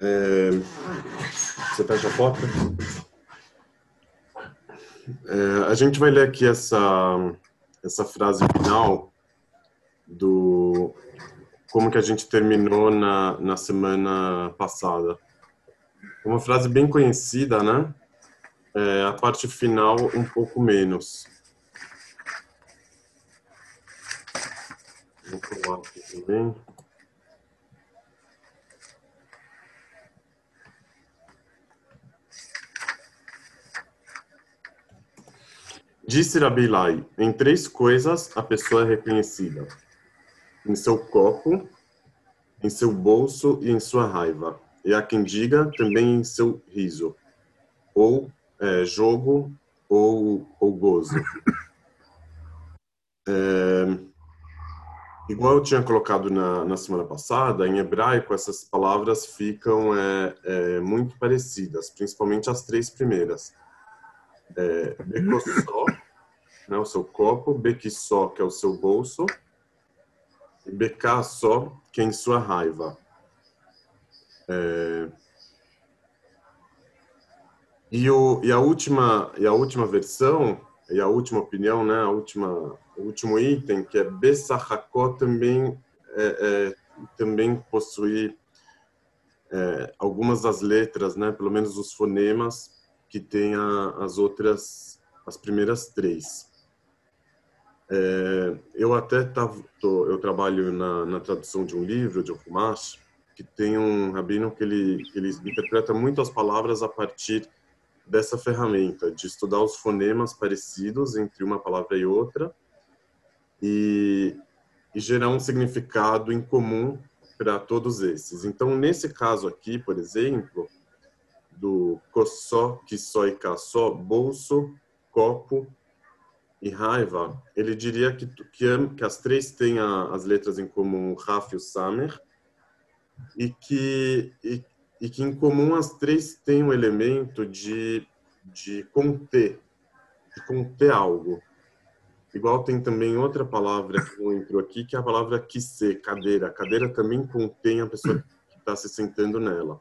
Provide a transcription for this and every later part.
É, você fecha a porta? É, a gente vai ler aqui essa, essa frase final do como que a gente terminou na, na semana passada. Uma frase bem conhecida, né? É, a parte final um pouco menos. Vou colar aqui também. Disse Rabilai, em três coisas a pessoa é reconhecida. Em seu copo, em seu bolso e em sua raiva. E há quem diga também em seu riso. Ou é, jogo ou, ou gozo. É, igual eu tinha colocado na, na semana passada, em hebraico essas palavras ficam é, é muito parecidas, principalmente as três primeiras é, Becossó, né, o seu copo, Bequissó, que é o seu bolso, e Becassó, que é em sua raiva. É, e, o, e, a última, e a última versão, e a última opinião, né, a última, o último item, que é Bessachakó, também, é, é, também possui é, algumas das letras, né, pelo menos os fonemas, que tem a, as outras, as primeiras três. É, eu até tava, tô, eu trabalho na, na, tradução de um livro de Okumash, que tem um rabino que ele, que ele interpreta muito as palavras a partir dessa ferramenta, de estudar os fonemas parecidos entre uma palavra e outra e, e gerar um significado em comum para todos esses. Então, nesse caso aqui, por exemplo, do coçó, só e caçó, bolso, copo e raiva, ele diria que, que, que as três têm a, as letras em comum, Raf e o Samer, e que, e, e, que em comum as três têm um elemento de, de conter, de conter algo. Igual tem também outra palavra que não entrou aqui, que é a palavra quisse, cadeira. A cadeira também contém a pessoa que está se sentando nela.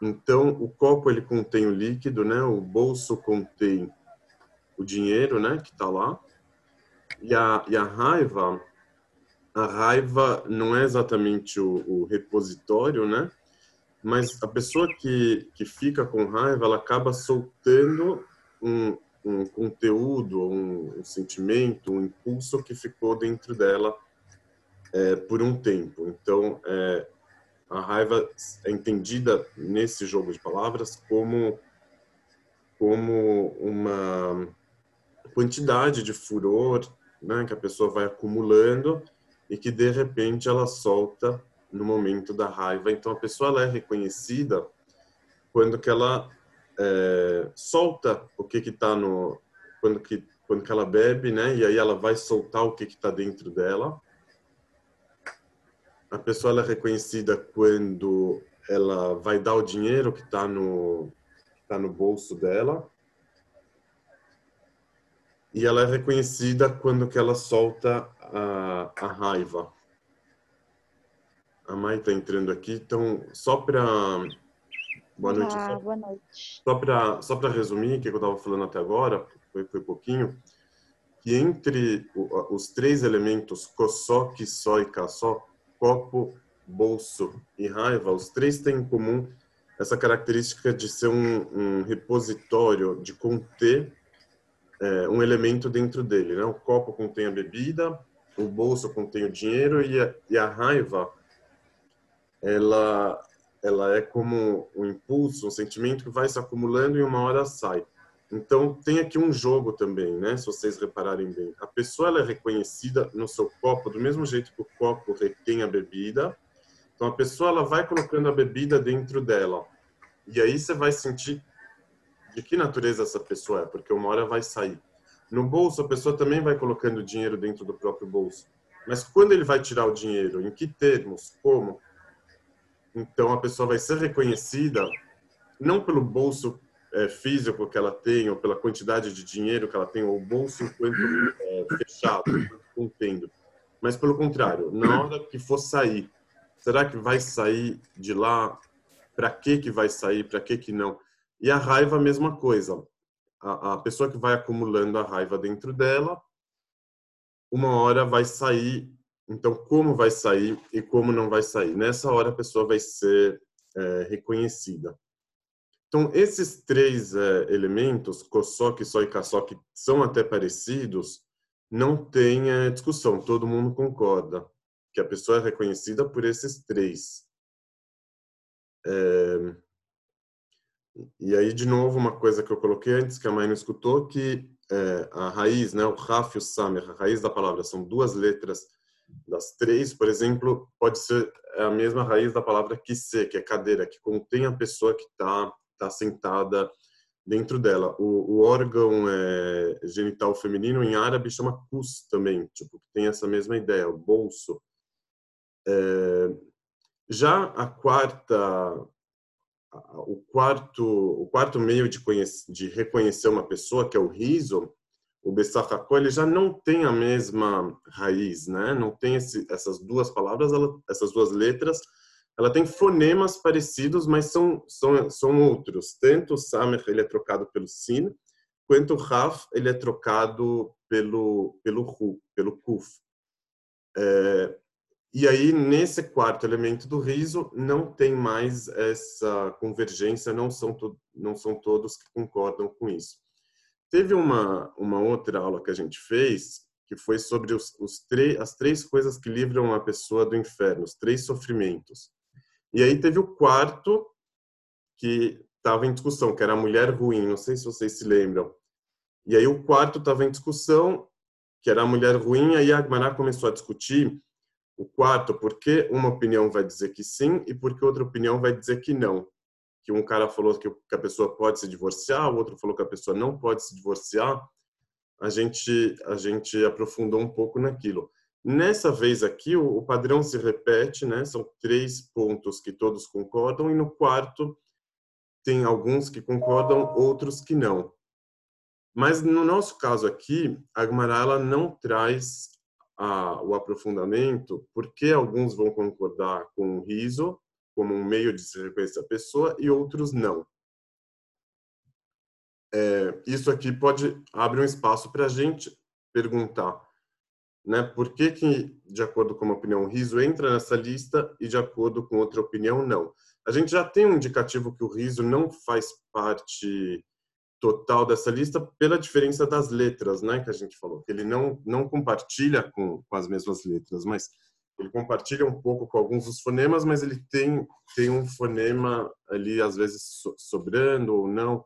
Então, o copo ele contém o líquido, né? O bolso contém o dinheiro, né? Que está lá. E a, e a raiva, a raiva não é exatamente o, o repositório, né? Mas a pessoa que, que fica com raiva, ela acaba soltando um, um conteúdo, um, um sentimento, um impulso que ficou dentro dela é, por um tempo. Então, é, a raiva é entendida nesse jogo de palavras como como uma quantidade de furor né, que a pessoa vai acumulando e que de repente ela solta no momento da raiva. Então a pessoa ela é reconhecida quando que ela é, solta o que que está no quando que quando que ela bebe, né? E aí ela vai soltar o que que está dentro dela a pessoa é reconhecida quando ela vai dar o dinheiro que está no tá no bolso dela e ela é reconhecida quando que ela solta a, a raiva. A Mai está entrando aqui, então só para boa noite. Ah, só, boa noite. Só para só para resumir o que eu estava falando até agora, foi foi pouquinho, que entre os três elementos coçó, só e caçó copo, bolso e raiva, os três têm em comum essa característica de ser um, um repositório, de conter é, um elemento dentro dele. Né? O copo contém a bebida, o bolso contém o dinheiro e a, e a raiva, ela, ela é como um impulso, um sentimento que vai se acumulando e uma hora sai. Então, tem aqui um jogo também, né? Se vocês repararem bem. A pessoa ela é reconhecida no seu copo do mesmo jeito que o copo retém a bebida. Então, a pessoa ela vai colocando a bebida dentro dela. E aí você vai sentir de que natureza essa pessoa é, porque uma hora vai sair. No bolso, a pessoa também vai colocando dinheiro dentro do próprio bolso. Mas quando ele vai tirar o dinheiro, em que termos, como? Então, a pessoa vai ser reconhecida não pelo bolso é, físico que ela tem, ou pela quantidade de dinheiro que ela tem, ou o bolso enquanto é, fechado, contendo. Mas, pelo contrário, na hora que for sair, será que vai sair de lá para que que vai sair, para que que não. E a raiva a mesma coisa. A, a pessoa que vai acumulando a raiva dentro dela, uma hora vai sair. Então, como vai sair e como não vai sair? Nessa hora a pessoa vai ser é, reconhecida. Então, esses três é, elementos, Kosok, Só e Kasok, são até parecidos, não tem é, discussão, todo mundo concorda que a pessoa é reconhecida por esses três. É... E aí, de novo, uma coisa que eu coloquei antes, que a mãe não escutou, que é, a raiz, né, o Raf e o Samer, a raiz da palavra, são duas letras das três, por exemplo, pode ser a mesma raiz da palavra kise, que é cadeira, que contém a pessoa que está tá sentada dentro dela. O, o órgão é, genital feminino em árabe chama kus também, tipo, tem essa mesma ideia, o bolso. É, já a quarta o quarto o quarto meio de, conhecer, de reconhecer uma pessoa que é o riso o Bessachakó, ele já não tem a mesma raiz, né? Não tem esse, essas duas palavras, ela, essas duas letras, ela tem fonemas parecidos, mas são, são, são outros. Tanto o Samer, ele é trocado pelo Sin, quanto o Raf, ele é trocado pelo, pelo Hu, pelo Kuf. É, e aí, nesse quarto elemento do riso, não tem mais essa convergência, não são, não são todos que concordam com isso. Teve uma, uma outra aula que a gente fez, que foi sobre os, os as três coisas que livram a pessoa do inferno, os três sofrimentos. E aí teve o quarto, que estava em discussão, que era a mulher ruim, não sei se vocês se lembram. E aí o quarto estava em discussão, que era a mulher ruim, aí a Agmará começou a discutir o quarto, porque uma opinião vai dizer que sim e porque outra opinião vai dizer que não que um cara falou que a pessoa pode se divorciar, o outro falou que a pessoa não pode se divorciar, a gente a gente aprofundou um pouco naquilo. Nessa vez aqui o, padrão se repete, né? São três pontos que todos concordam e no quarto tem alguns que concordam, outros que não. Mas no nosso caso aqui, a Agmarala não traz a, o aprofundamento, porque alguns vão concordar com o riso como um meio de se reconhecer a pessoa e outros não. É, isso aqui pode abrir um espaço para a gente perguntar, né? Por que que, de acordo com uma opinião, o riso entra nessa lista e de acordo com outra opinião, não? A gente já tem um indicativo que o riso não faz parte total dessa lista pela diferença das letras, né? Que a gente falou ele não não compartilha com, com as mesmas letras, mas ele compartilha um pouco com alguns dos fonemas, mas ele tem tem um fonema ali às vezes sobrando ou não,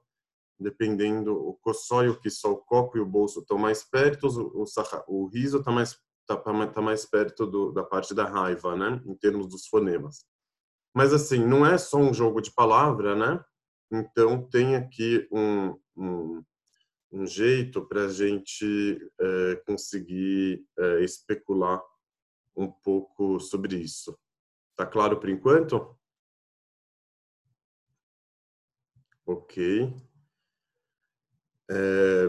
dependendo o coçóio que só o copo e o bolso estão mais perto, o, o, o riso está mais tá, tá, mais perto do, da parte da raiva, né, em termos dos fonemas. Mas assim, não é só um jogo de palavra, né? Então tem aqui um, um, um jeito para a gente é, conseguir é, especular um pouco sobre isso. Tá claro por enquanto? Ok. É,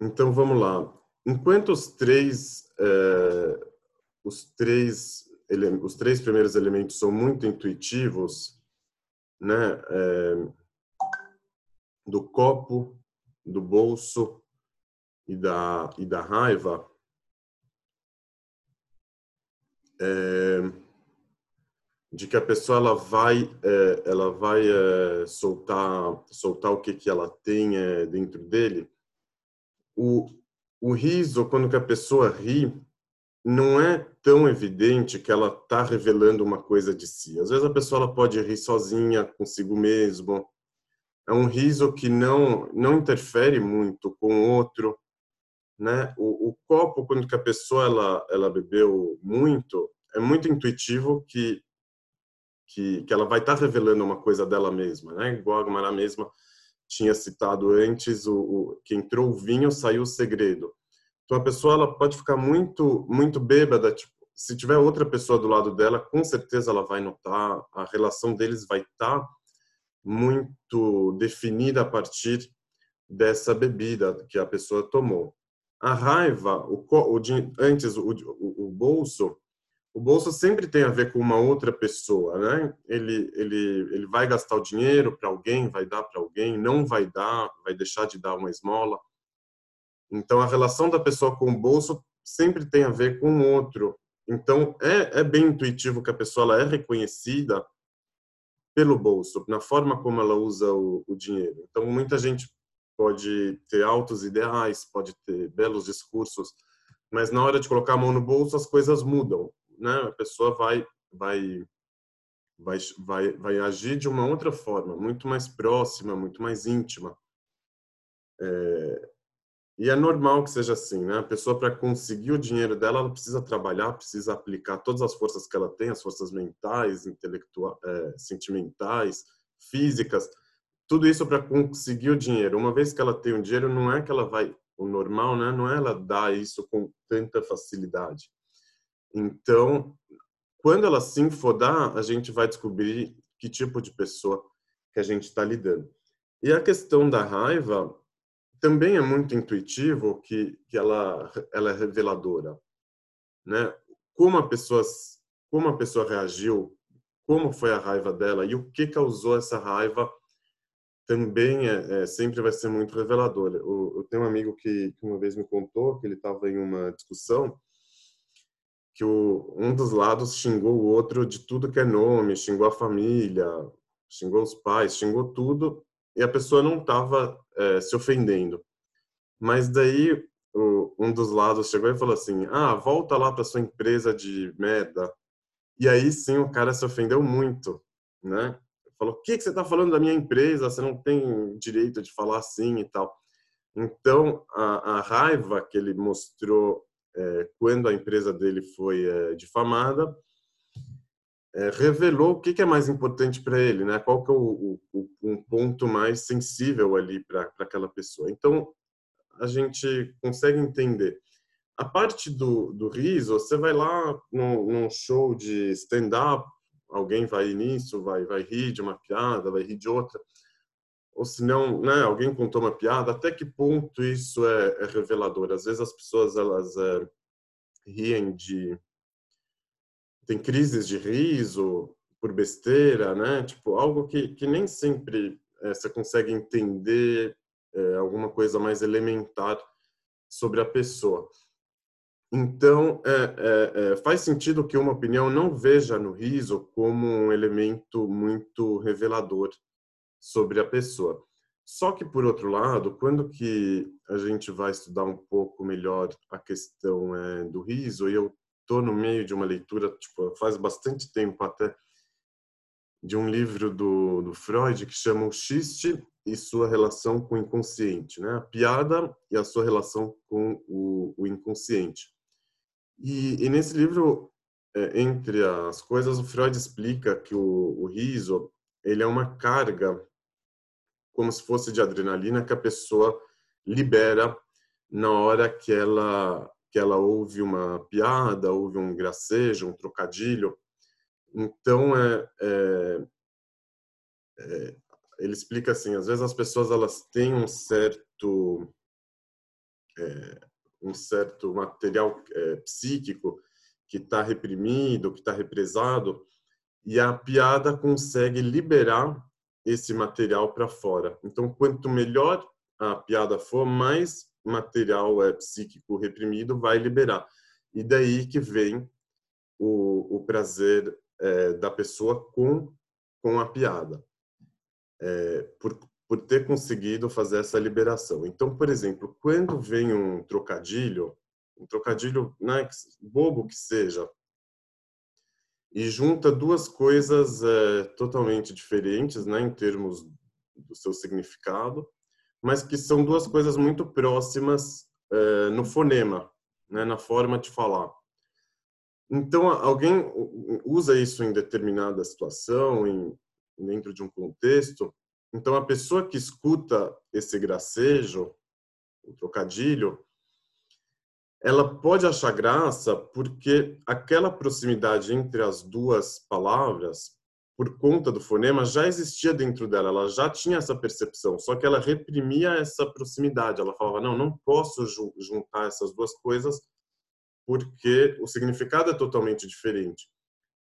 então vamos lá. Enquanto os três, os três, os três primeiros elementos são muito intuitivos, né? Do copo, do bolso e da e da raiva, é, de que a pessoa ela vai é, ela vai é, soltar soltar o que que ela tem é, dentro dele. O, o riso quando que a pessoa ri não é tão evidente que ela está revelando uma coisa de si. Às vezes a pessoa ela pode rir sozinha consigo mesmo é um riso que não não interfere muito com o outro né? O, o, copo, quando que a pessoa ela, ela bebeu muito, é muito intuitivo que que, que ela vai estar tá revelando uma coisa dela mesma, né? Igual a mesma tinha citado antes, o, o, que entrou o vinho, saiu o segredo. Então a pessoa ela pode ficar muito muito bêbada, tipo, se tiver outra pessoa do lado dela, com certeza ela vai notar, a relação deles vai estar tá muito definida a partir dessa bebida que a pessoa tomou. A raiva, o, o antes o, o, o, bolso, o bolso sempre tem a ver com uma outra pessoa, né? Ele ele ele vai gastar o dinheiro para alguém, vai dar para alguém, não vai dar, vai deixar de dar uma esmola. Então a relação da pessoa com o bolso sempre tem a ver com o outro. Então é é bem intuitivo que a pessoa ela é reconhecida pelo bolso, na forma como ela usa o, o dinheiro. Então muita gente pode ter altos ideais, pode ter belos discursos, mas na hora de colocar a mão no bolso as coisas mudam né, a pessoa vai, vai, vai, vai, vai agir de uma outra forma, muito mais próxima, muito mais íntima. É, e é normal que seja assim, né? A pessoa, para conseguir o dinheiro dela, ela precisa trabalhar, precisa aplicar todas as forças que ela tem, as forças mentais, intelectuais, é, sentimentais, físicas, tudo isso para conseguir o dinheiro. Uma vez que ela tem o dinheiro, não é que ela vai, o normal, né? Não é ela dar isso com tanta facilidade. Então, quando ela se infodar, a gente vai descobrir que tipo de pessoa que a gente está lidando. E a questão da raiva também é muito intuitivo que, que ela, ela é reveladora. Né? Como a pessoa como a pessoa reagiu, como foi a raiva dela e o que causou essa raiva também é, é sempre vai ser muito revelador. Eu, eu tenho um amigo que, que uma vez me contou que ele estava em uma discussão que o, um dos lados xingou o outro de tudo que é nome, xingou a família, xingou os pais, xingou tudo, e a pessoa não estava é, se ofendendo. Mas daí o, um dos lados chegou e falou assim: Ah, volta lá para sua empresa de merda. E aí sim o cara se ofendeu muito, né? Falou: O que, que você está falando da minha empresa? Você não tem direito de falar assim e tal. Então a, a raiva que ele mostrou é, quando a empresa dele foi é, difamada, é, revelou o que, é mais importante para ele, né? Qual que é o, o, um ponto mais sensível ali para aquela pessoa. Então, a gente consegue entender. A parte do, do riso, você vai lá num, num show de stand-up, alguém vai nisso, vai, vai rir de uma piada, vai rir de outra ou se não, né, alguém contou uma piada, até que ponto isso é, é revelador? Às vezes as pessoas elas é, riem de tem crises de riso por besteira, né? Tipo algo que, que nem sempre é, você consegue entender é, alguma coisa mais elementar sobre a pessoa. Então, é, é, faz sentido que uma opinião não veja no riso como um elemento muito revelador sobre a pessoa. Só que, por outro lado, quando que a gente vai estudar um pouco melhor a questão é, do riso, e eu estou no meio de uma leitura, tipo, faz bastante tempo até, de um livro do, do Freud que chama O Xiste e sua relação com o inconsciente, né? A piada e a sua relação com o, o inconsciente. E, e, nesse livro, é, entre as coisas, o Freud explica que o, o riso ele é uma carga como se fosse de adrenalina que a pessoa libera na hora que ela que ela ouve uma piada, ouve um gracejo, um trocadilho. Então é, é, é ele explica assim, às vezes as pessoas elas têm um certo é, um certo material é, psíquico que está reprimido, que está represado, e a piada consegue liberar esse material para fora. Então, quanto melhor a piada for, mais material é, psíquico reprimido vai liberar. E daí que vem o, o prazer é, da pessoa com, com a piada, é, por, por ter conseguido fazer essa liberação. Então, por exemplo, quando vem um trocadilho, um trocadilho né, bobo que seja, e junta duas coisas é, totalmente diferentes, né, em termos do seu significado, mas que são duas coisas muito próximas é, no fonema, né, na forma de falar. Então, alguém usa isso em determinada situação, em, dentro de um contexto. Então, a pessoa que escuta esse gracejo, o trocadilho, ela pode achar graça porque aquela proximidade entre as duas palavras, por conta do fonema, já existia dentro dela, ela já tinha essa percepção, só que ela reprimia essa proximidade. Ela falava: não, não posso juntar essas duas coisas porque o significado é totalmente diferente.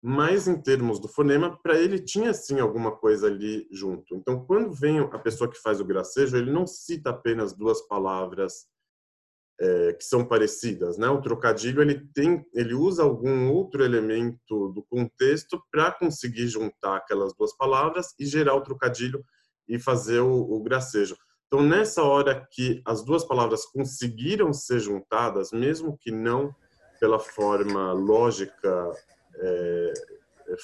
Mas em termos do fonema, para ele tinha sim alguma coisa ali junto. Então, quando vem a pessoa que faz o gracejo, ele não cita apenas duas palavras é, que são parecidas, né? O trocadilho ele tem, ele usa algum outro elemento do contexto para conseguir juntar aquelas duas palavras e gerar o trocadilho e fazer o, o gracejo. Então, nessa hora que as duas palavras conseguiram ser juntadas, mesmo que não pela forma lógica é,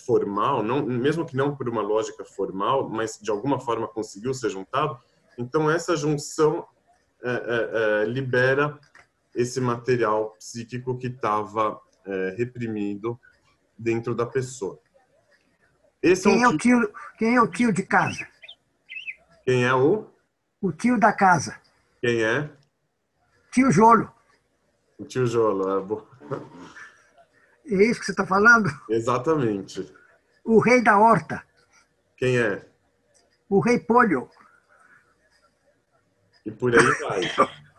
formal, não, mesmo que não por uma lógica formal, mas de alguma forma conseguiu ser juntado, então essa junção é, é, é libera esse material psíquico que estava é, reprimido dentro da pessoa. Esse quem, é, um... é o tio, quem é o tio de casa? Quem é o? O tio da casa. Quem é? Tio Jolo. O tio Jolo, é bom. É isso que você está falando? Exatamente. O rei da horta. Quem é? O rei Polho. E por aí vai.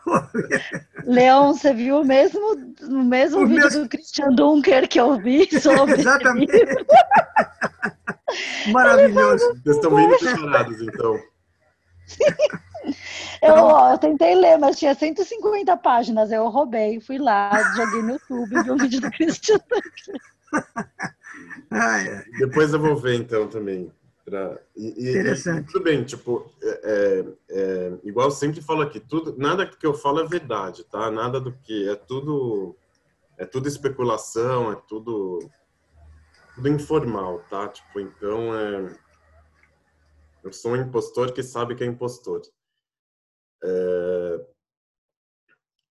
Leão, você viu o mesmo, o mesmo o vídeo mesmo... do Christian Dunker que eu vi sobre. Exatamente. Maravilhoso. Vocês estão bem preparados, então. Eu, ó, eu tentei ler, mas tinha 150 páginas. Eu roubei, fui lá, joguei no YouTube e vi um vídeo do Christian. Depois eu vou ver então também. Pra... E, Interessante. E, tudo bem, tipo, é, é, é, igual eu sempre falo aqui, tudo, nada que eu falo é verdade, tá? Nada do que é tudo é tudo especulação, é tudo tudo informal, tá? Tipo, então é eu sou um impostor que sabe que é impostor. É,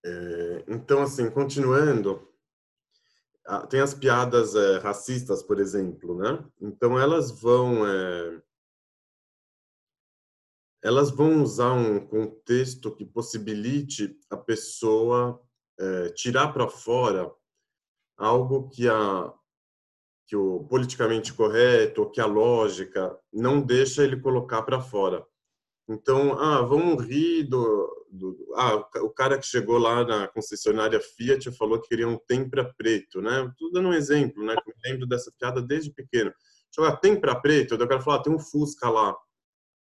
é, então, assim, continuando, tem as piadas é, racistas, por exemplo, né? Então, elas vão é, elas vão usar um contexto que possibilite a pessoa é, tirar para fora algo que a que o politicamente correto, que a lógica não deixa ele colocar para fora. Então, ah, vamos rir do, do, ah, o cara que chegou lá na concessionária Fiat falou que queria um tempra preto, né? Tudo dando um exemplo, né? Eu lembro dessa piada desde pequeno. Jogar tempra preto, eu quero falar, ah, tem um Fusca lá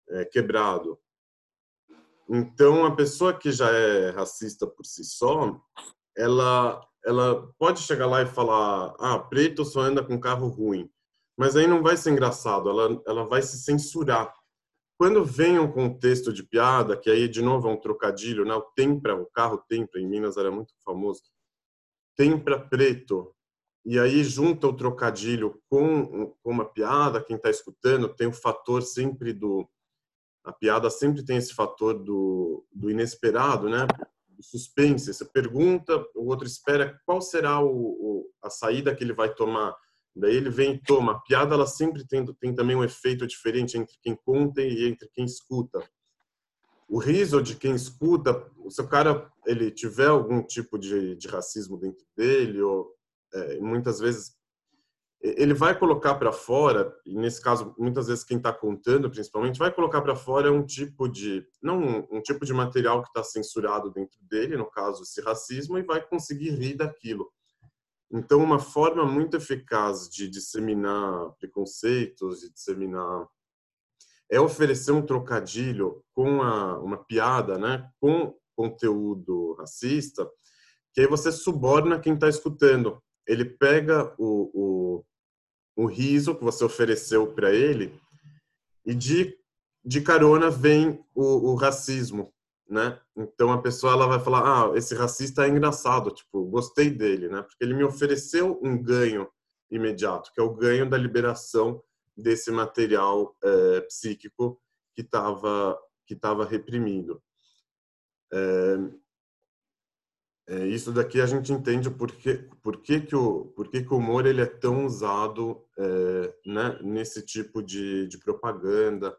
é, quebrado. Então, a pessoa que já é racista por si só, ela ela pode chegar lá e falar, ah, preto só anda com carro ruim, mas aí não vai ser engraçado, ela, ela vai se censurar. Quando vem um contexto de piada, que aí de novo é um trocadilho, né? O tempra, o carro tempra em Minas era muito famoso. Tempra preto. E aí junta o trocadilho com, com uma piada, quem está escutando tem o fator sempre do a piada sempre tem esse fator do, do inesperado, né? suspense. Você pergunta, o outro espera qual será o, o, a saída que ele vai tomar. Daí ele vem e toma. A piada ela sempre tem, tem também um efeito diferente entre quem conta e entre quem escuta. O riso de quem escuta, se o cara ele tiver algum tipo de, de racismo dentro dele, ou é, muitas vezes ele vai colocar para fora, e nesse caso, muitas vezes quem está contando, principalmente, vai colocar para fora um tipo de, não um, um tipo de material que está censurado dentro dele, no caso, esse racismo, e vai conseguir rir daquilo. Então, uma forma muito eficaz de disseminar preconceitos, de disseminar, é oferecer um trocadilho com a, uma piada, né, com conteúdo racista, que aí você suborna quem está escutando. Ele pega o, o, o riso que você ofereceu para ele e de, de carona vem o, o, racismo, né? Então a pessoa ela vai falar, ah, esse racista é engraçado, tipo, gostei dele, né? Porque ele me ofereceu um ganho imediato, que é o ganho da liberação desse material é, psíquico que estava que estava reprimido. É, é, isso daqui a gente entende por que, por que, que, o, por que, que o humor ele é tão usado né, nesse tipo de, de propaganda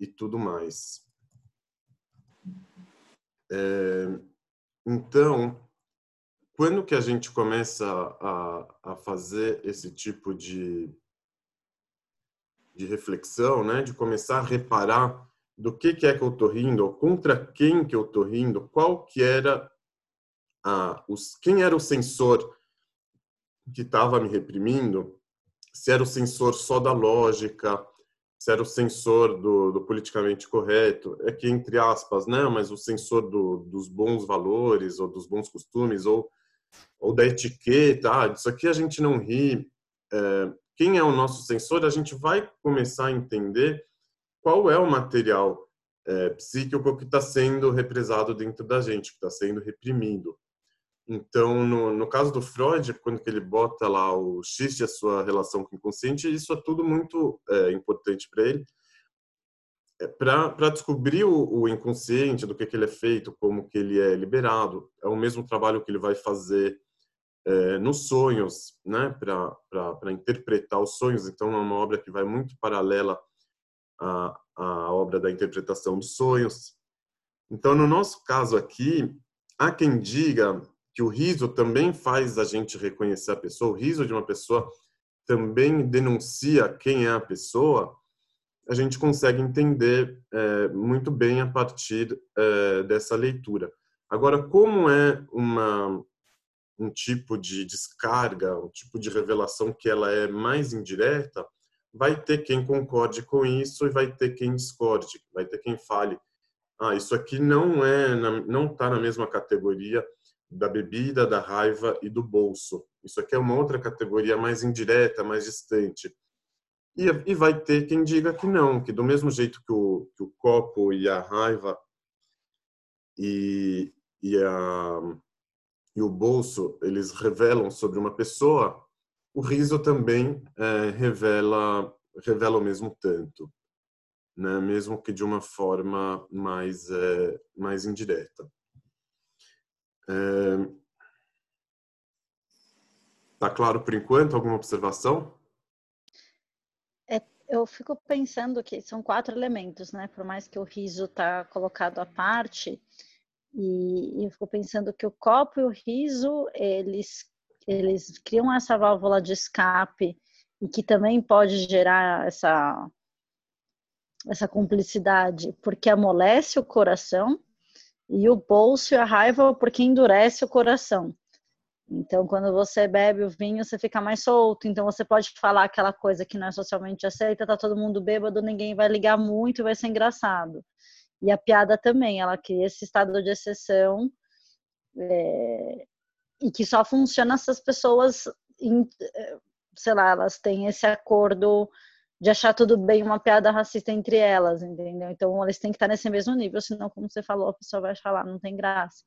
e tudo mais. É, então, quando que a gente começa a, a fazer esse tipo de, de reflexão, né, de começar a reparar do que, que é que eu estou rindo, contra quem que eu estou rindo, qual que era a, os, quem era o censor que estava me reprimindo, se era o censor só da lógica, se era o censor do, do politicamente correto, é que entre aspas, né? Mas o censor do, dos bons valores ou dos bons costumes ou ou da etiqueta, ah, disso aqui a gente não ri. É, quem é o nosso censor? A gente vai começar a entender qual é o material é, psíquico que está sendo represado dentro da gente, que está sendo reprimido. Então, no, no caso do Freud, quando ele bota lá o X e a sua relação com o inconsciente, isso é tudo muito é, importante para ele, é, para descobrir o, o, inconsciente, do que, que ele é feito, como que ele é liberado. É o mesmo trabalho que ele vai fazer é, nos sonhos, né, para interpretar os sonhos. Então, é uma obra que vai muito paralela à, à obra da interpretação dos sonhos. Então, no nosso caso aqui, há quem diga que o riso também faz a gente reconhecer a pessoa, o riso de uma pessoa também denuncia quem é a pessoa, a gente consegue entender é, muito bem a partir é, dessa leitura. Agora, como é uma, um tipo de descarga, um tipo de revelação que ela é mais indireta, vai ter quem concorde com isso e vai ter quem discorde, vai ter quem fale, ah, isso aqui não é, não está na mesma categoria da bebida, da raiva e do bolso. Isso aqui é uma outra categoria mais indireta, mais distante. E, e vai ter quem diga que não, que do mesmo jeito que o, que o copo e a raiva e, e, a, e o bolso eles revelam sobre uma pessoa, o riso também é, revela revela o mesmo tanto, né? Mesmo que de uma forma mais é, mais indireta. É... Tá claro por enquanto? Alguma observação? eu fico pensando que são quatro elementos, né? Por mais que o riso tá colocado à parte, e, e eu fico pensando que o copo e o riso, eles, eles criam essa válvula de escape e que também pode gerar essa, essa cumplicidade, porque amolece o coração, e o bolso e a raiva porque endurece o coração. Então, quando você bebe o vinho, você fica mais solto. Então, você pode falar aquela coisa que não é socialmente aceita, tá todo mundo bêbado, ninguém vai ligar muito, vai ser engraçado. E a piada também, ela cria esse estado de exceção é, e que só funciona se as pessoas, sei lá, elas têm esse acordo de achar tudo bem uma piada racista entre elas, entendeu? Então, eles têm que estar nesse mesmo nível, senão, como você falou, a pessoa vai falar, não tem graça.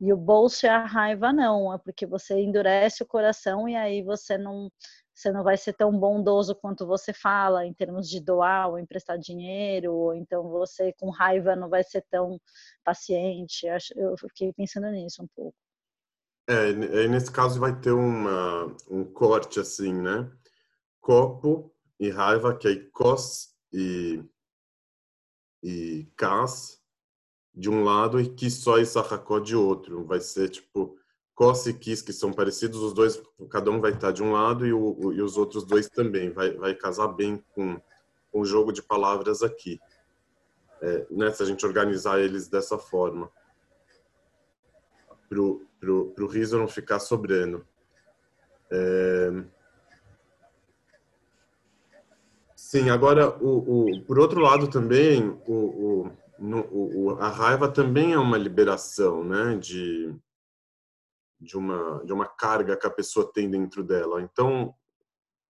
E o bolso e a raiva não, é porque você endurece o coração e aí você não você não vai ser tão bondoso quanto você fala em termos de doar ou emprestar dinheiro, ou então você com raiva não vai ser tão paciente. Eu fiquei pensando nisso um pouco. É, nesse caso vai ter uma, um corte assim, né? Copo e raiva, que é cos e, e cas, de um lado e que só e Sahakó de outro. Vai ser tipo Kos e Kis, que são parecidos, os dois, cada um vai estar de um lado e, o, e os outros dois também. Vai, vai casar bem com, com o jogo de palavras aqui. É, né, se a gente organizar eles dessa forma. Pro, pro riso não ficar sobrando. É... Sim, agora, o, o, por outro lado também, o, o no, o, a raiva também é uma liberação, né, de, de, uma, de uma carga que a pessoa tem dentro dela. Então,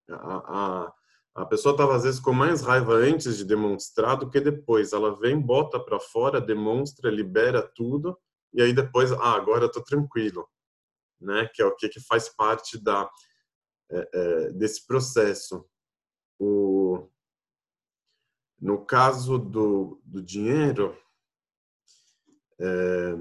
a, a, a pessoa estava às vezes com mais raiva antes de demonstrar do que depois. Ela vem, bota para fora, demonstra, libera tudo, e aí depois, ah, agora eu tranquilo, né, que é o que, que faz parte da, é, é, desse processo. O, no caso do, do dinheiro, é,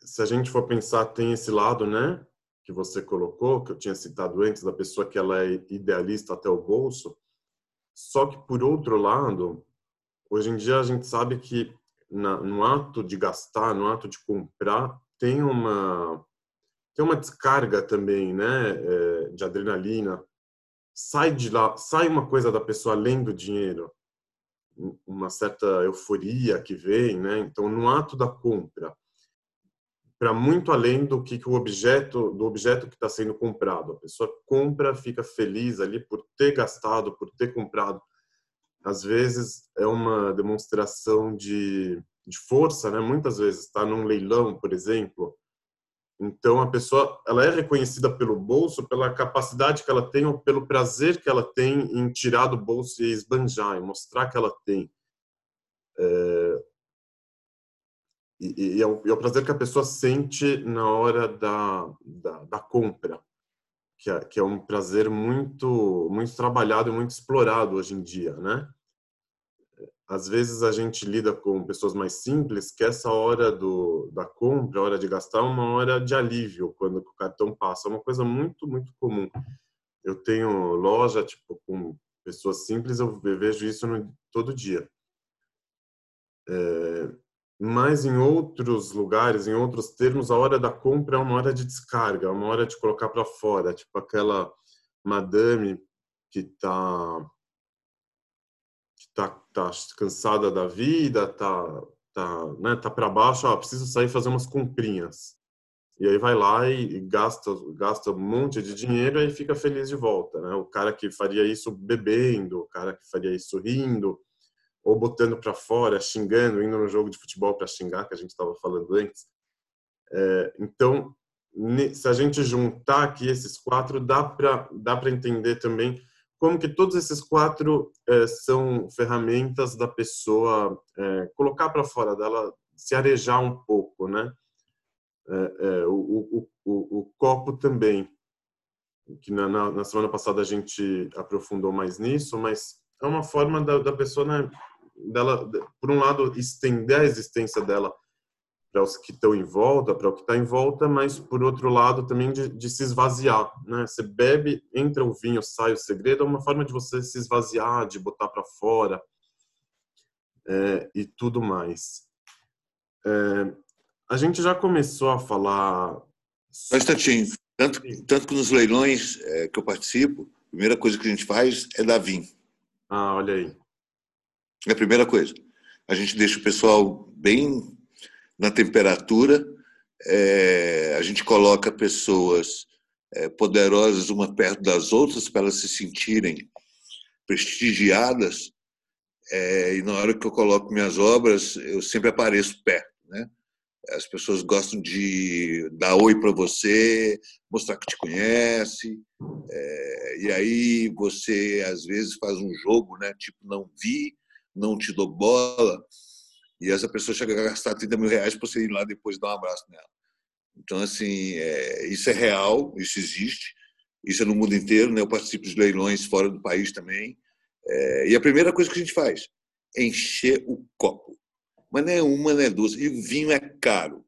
se a gente for pensar, tem esse lado, né, que você colocou, que eu tinha citado antes, da pessoa que ela é idealista até o bolso. Só que, por outro lado, hoje em dia a gente sabe que na, no ato de gastar, no ato de comprar, tem uma tem uma descarga também, né, é, de adrenalina. Sai de lá, sai uma coisa da pessoa além do dinheiro uma certa euforia que vem, né? Então, no ato da compra, para muito além do que, que o objeto do objeto que está sendo comprado. A pessoa compra, fica feliz ali por ter gastado, por ter comprado. Às vezes é uma demonstração de, de força, né? Muitas vezes está num leilão, por exemplo. Então a pessoa ela é reconhecida pelo bolso, pela capacidade que ela tem ou pelo prazer que ela tem em tirar do bolso e esbanjar, e mostrar que ela tem. É, e, e, é o, é o, prazer que a pessoa sente na hora da, da, da compra, que é, que é, um prazer muito, muito trabalhado e muito explorado hoje em dia, né? Às vezes a gente lida com pessoas mais simples que essa hora do, da compra, hora de gastar, é uma hora de alívio quando o cartão passa. É uma coisa muito, muito comum. Eu tenho loja tipo com pessoas simples, eu vejo isso no, todo dia. É, mas em outros lugares, em outros termos, a hora da compra é uma hora de descarga, é uma hora de colocar para fora, tipo aquela madame que está tá, cansada da vida, tá tá, né, tá para baixo, ah, preciso sair fazer umas comprinhas. E aí vai lá e, e gasta gasta um monte de dinheiro e fica feliz de volta, né? O cara que faria isso bebendo, o cara que faria isso rindo, ou botando para fora, xingando, indo no jogo de futebol para xingar, que a gente estava falando antes. É, então, se a gente juntar aqui esses quatro, dá para dá para entender também como que todos esses quatro é, são ferramentas da pessoa é, colocar para fora dela, se arejar um pouco, né? É, o, o, o, o, copo também, que na, na, semana passada a gente aprofundou mais nisso, mas é uma forma da, da pessoa né, dela, por um lado, estender a existência dela para os que estão em volta, para o que está em volta, mas por outro lado também de, de, se esvaziar, né? Você bebe, entra o vinho, sai o segredo, é uma forma de você se esvaziar, de botar para fora é, e tudo mais. É, a gente já começou a falar. Só um instantinho. Tanto, tanto que nos leilões é, que eu participo, a primeira coisa que a gente faz é dar vinho. Ah, olha aí. É a primeira coisa. A gente deixa o pessoal bem na temperatura, é, a gente coloca pessoas é, poderosas uma perto das outras para elas se sentirem prestigiadas. É, e na hora que eu coloco minhas obras, eu sempre apareço perto, né? As pessoas gostam de dar oi para você, mostrar que te conhece, é, e aí você às vezes faz um jogo, né? Tipo, não vi, não te dou bola, e essa pessoa chega a gastar 30 mil reais para você ir lá depois dar um abraço nela. Então, assim, é, isso é real, isso existe, isso é no mundo inteiro, né? eu participo de leilões fora do país também. É, e a primeira coisa que a gente faz é encher o copo. Mas não é uma, não é duas. E o vinho é caro.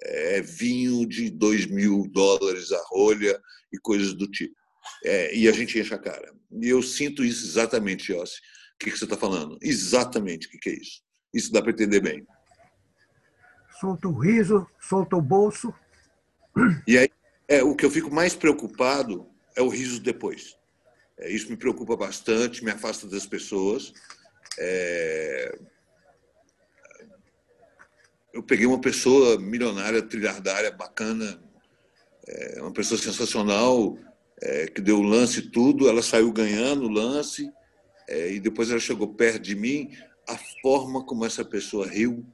É vinho de 2 mil dólares a rolha e coisas do tipo. É, e a gente enche a cara. E eu sinto isso exatamente, Yossi. O que, que você está falando? Exatamente o que, que é isso. Isso dá para entender bem. Solta o riso, solta o bolso. E aí, é, o que eu fico mais preocupado é o riso depois. É, isso me preocupa bastante, me afasta das pessoas. É... Eu peguei uma pessoa milionária, trilhardária, bacana, é, uma pessoa sensacional, é, que deu o lance tudo. Ela saiu ganhando o lance é, e depois ela chegou perto de mim. A forma como essa pessoa riu,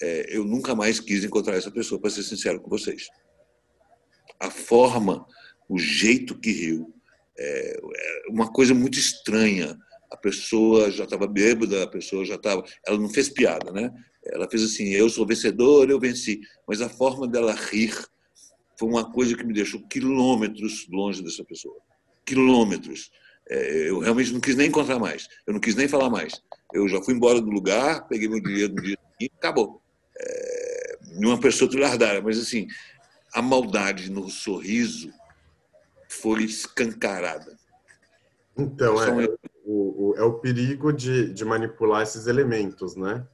é, eu nunca mais quis encontrar essa pessoa, para ser sincero com vocês. A forma, o jeito que riu, é, é uma coisa muito estranha. A pessoa já estava bêbada, a pessoa já estava. Ela não fez piada, né? Ela fez assim: eu sou vencedor, eu venci. Mas a forma dela rir foi uma coisa que me deixou quilômetros longe dessa pessoa. Quilômetros. É, eu realmente não quis nem encontrar mais. Eu não quis nem falar mais. Eu já fui embora do lugar, peguei meu dinheiro no dia e acabou. É, uma pessoa trilhardária, mas assim, a maldade no sorriso foi escancarada. Então, é, o, o, é o perigo de, de manipular esses elementos, né?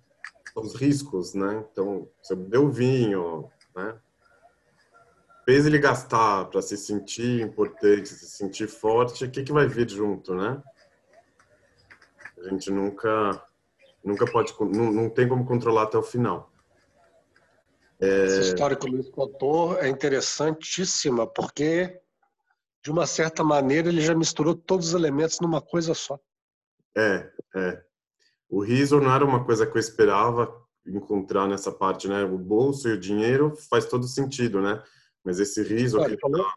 Os riscos, né? Então, você deu vinho, né? Fez ele gastar para se sentir importante, se sentir forte, o que, que vai vir junto, né? A gente nunca, nunca pode, não, não tem como controlar até o final. É... Essa história que o Luiz contou é interessantíssima, porque, de uma certa maneira, ele já misturou todos os elementos numa coisa só. É, é. O riso não era uma coisa que eu esperava encontrar nessa parte, né? O bolso e o dinheiro faz todo sentido, né? Mas esse riso... Ele, falou, tá,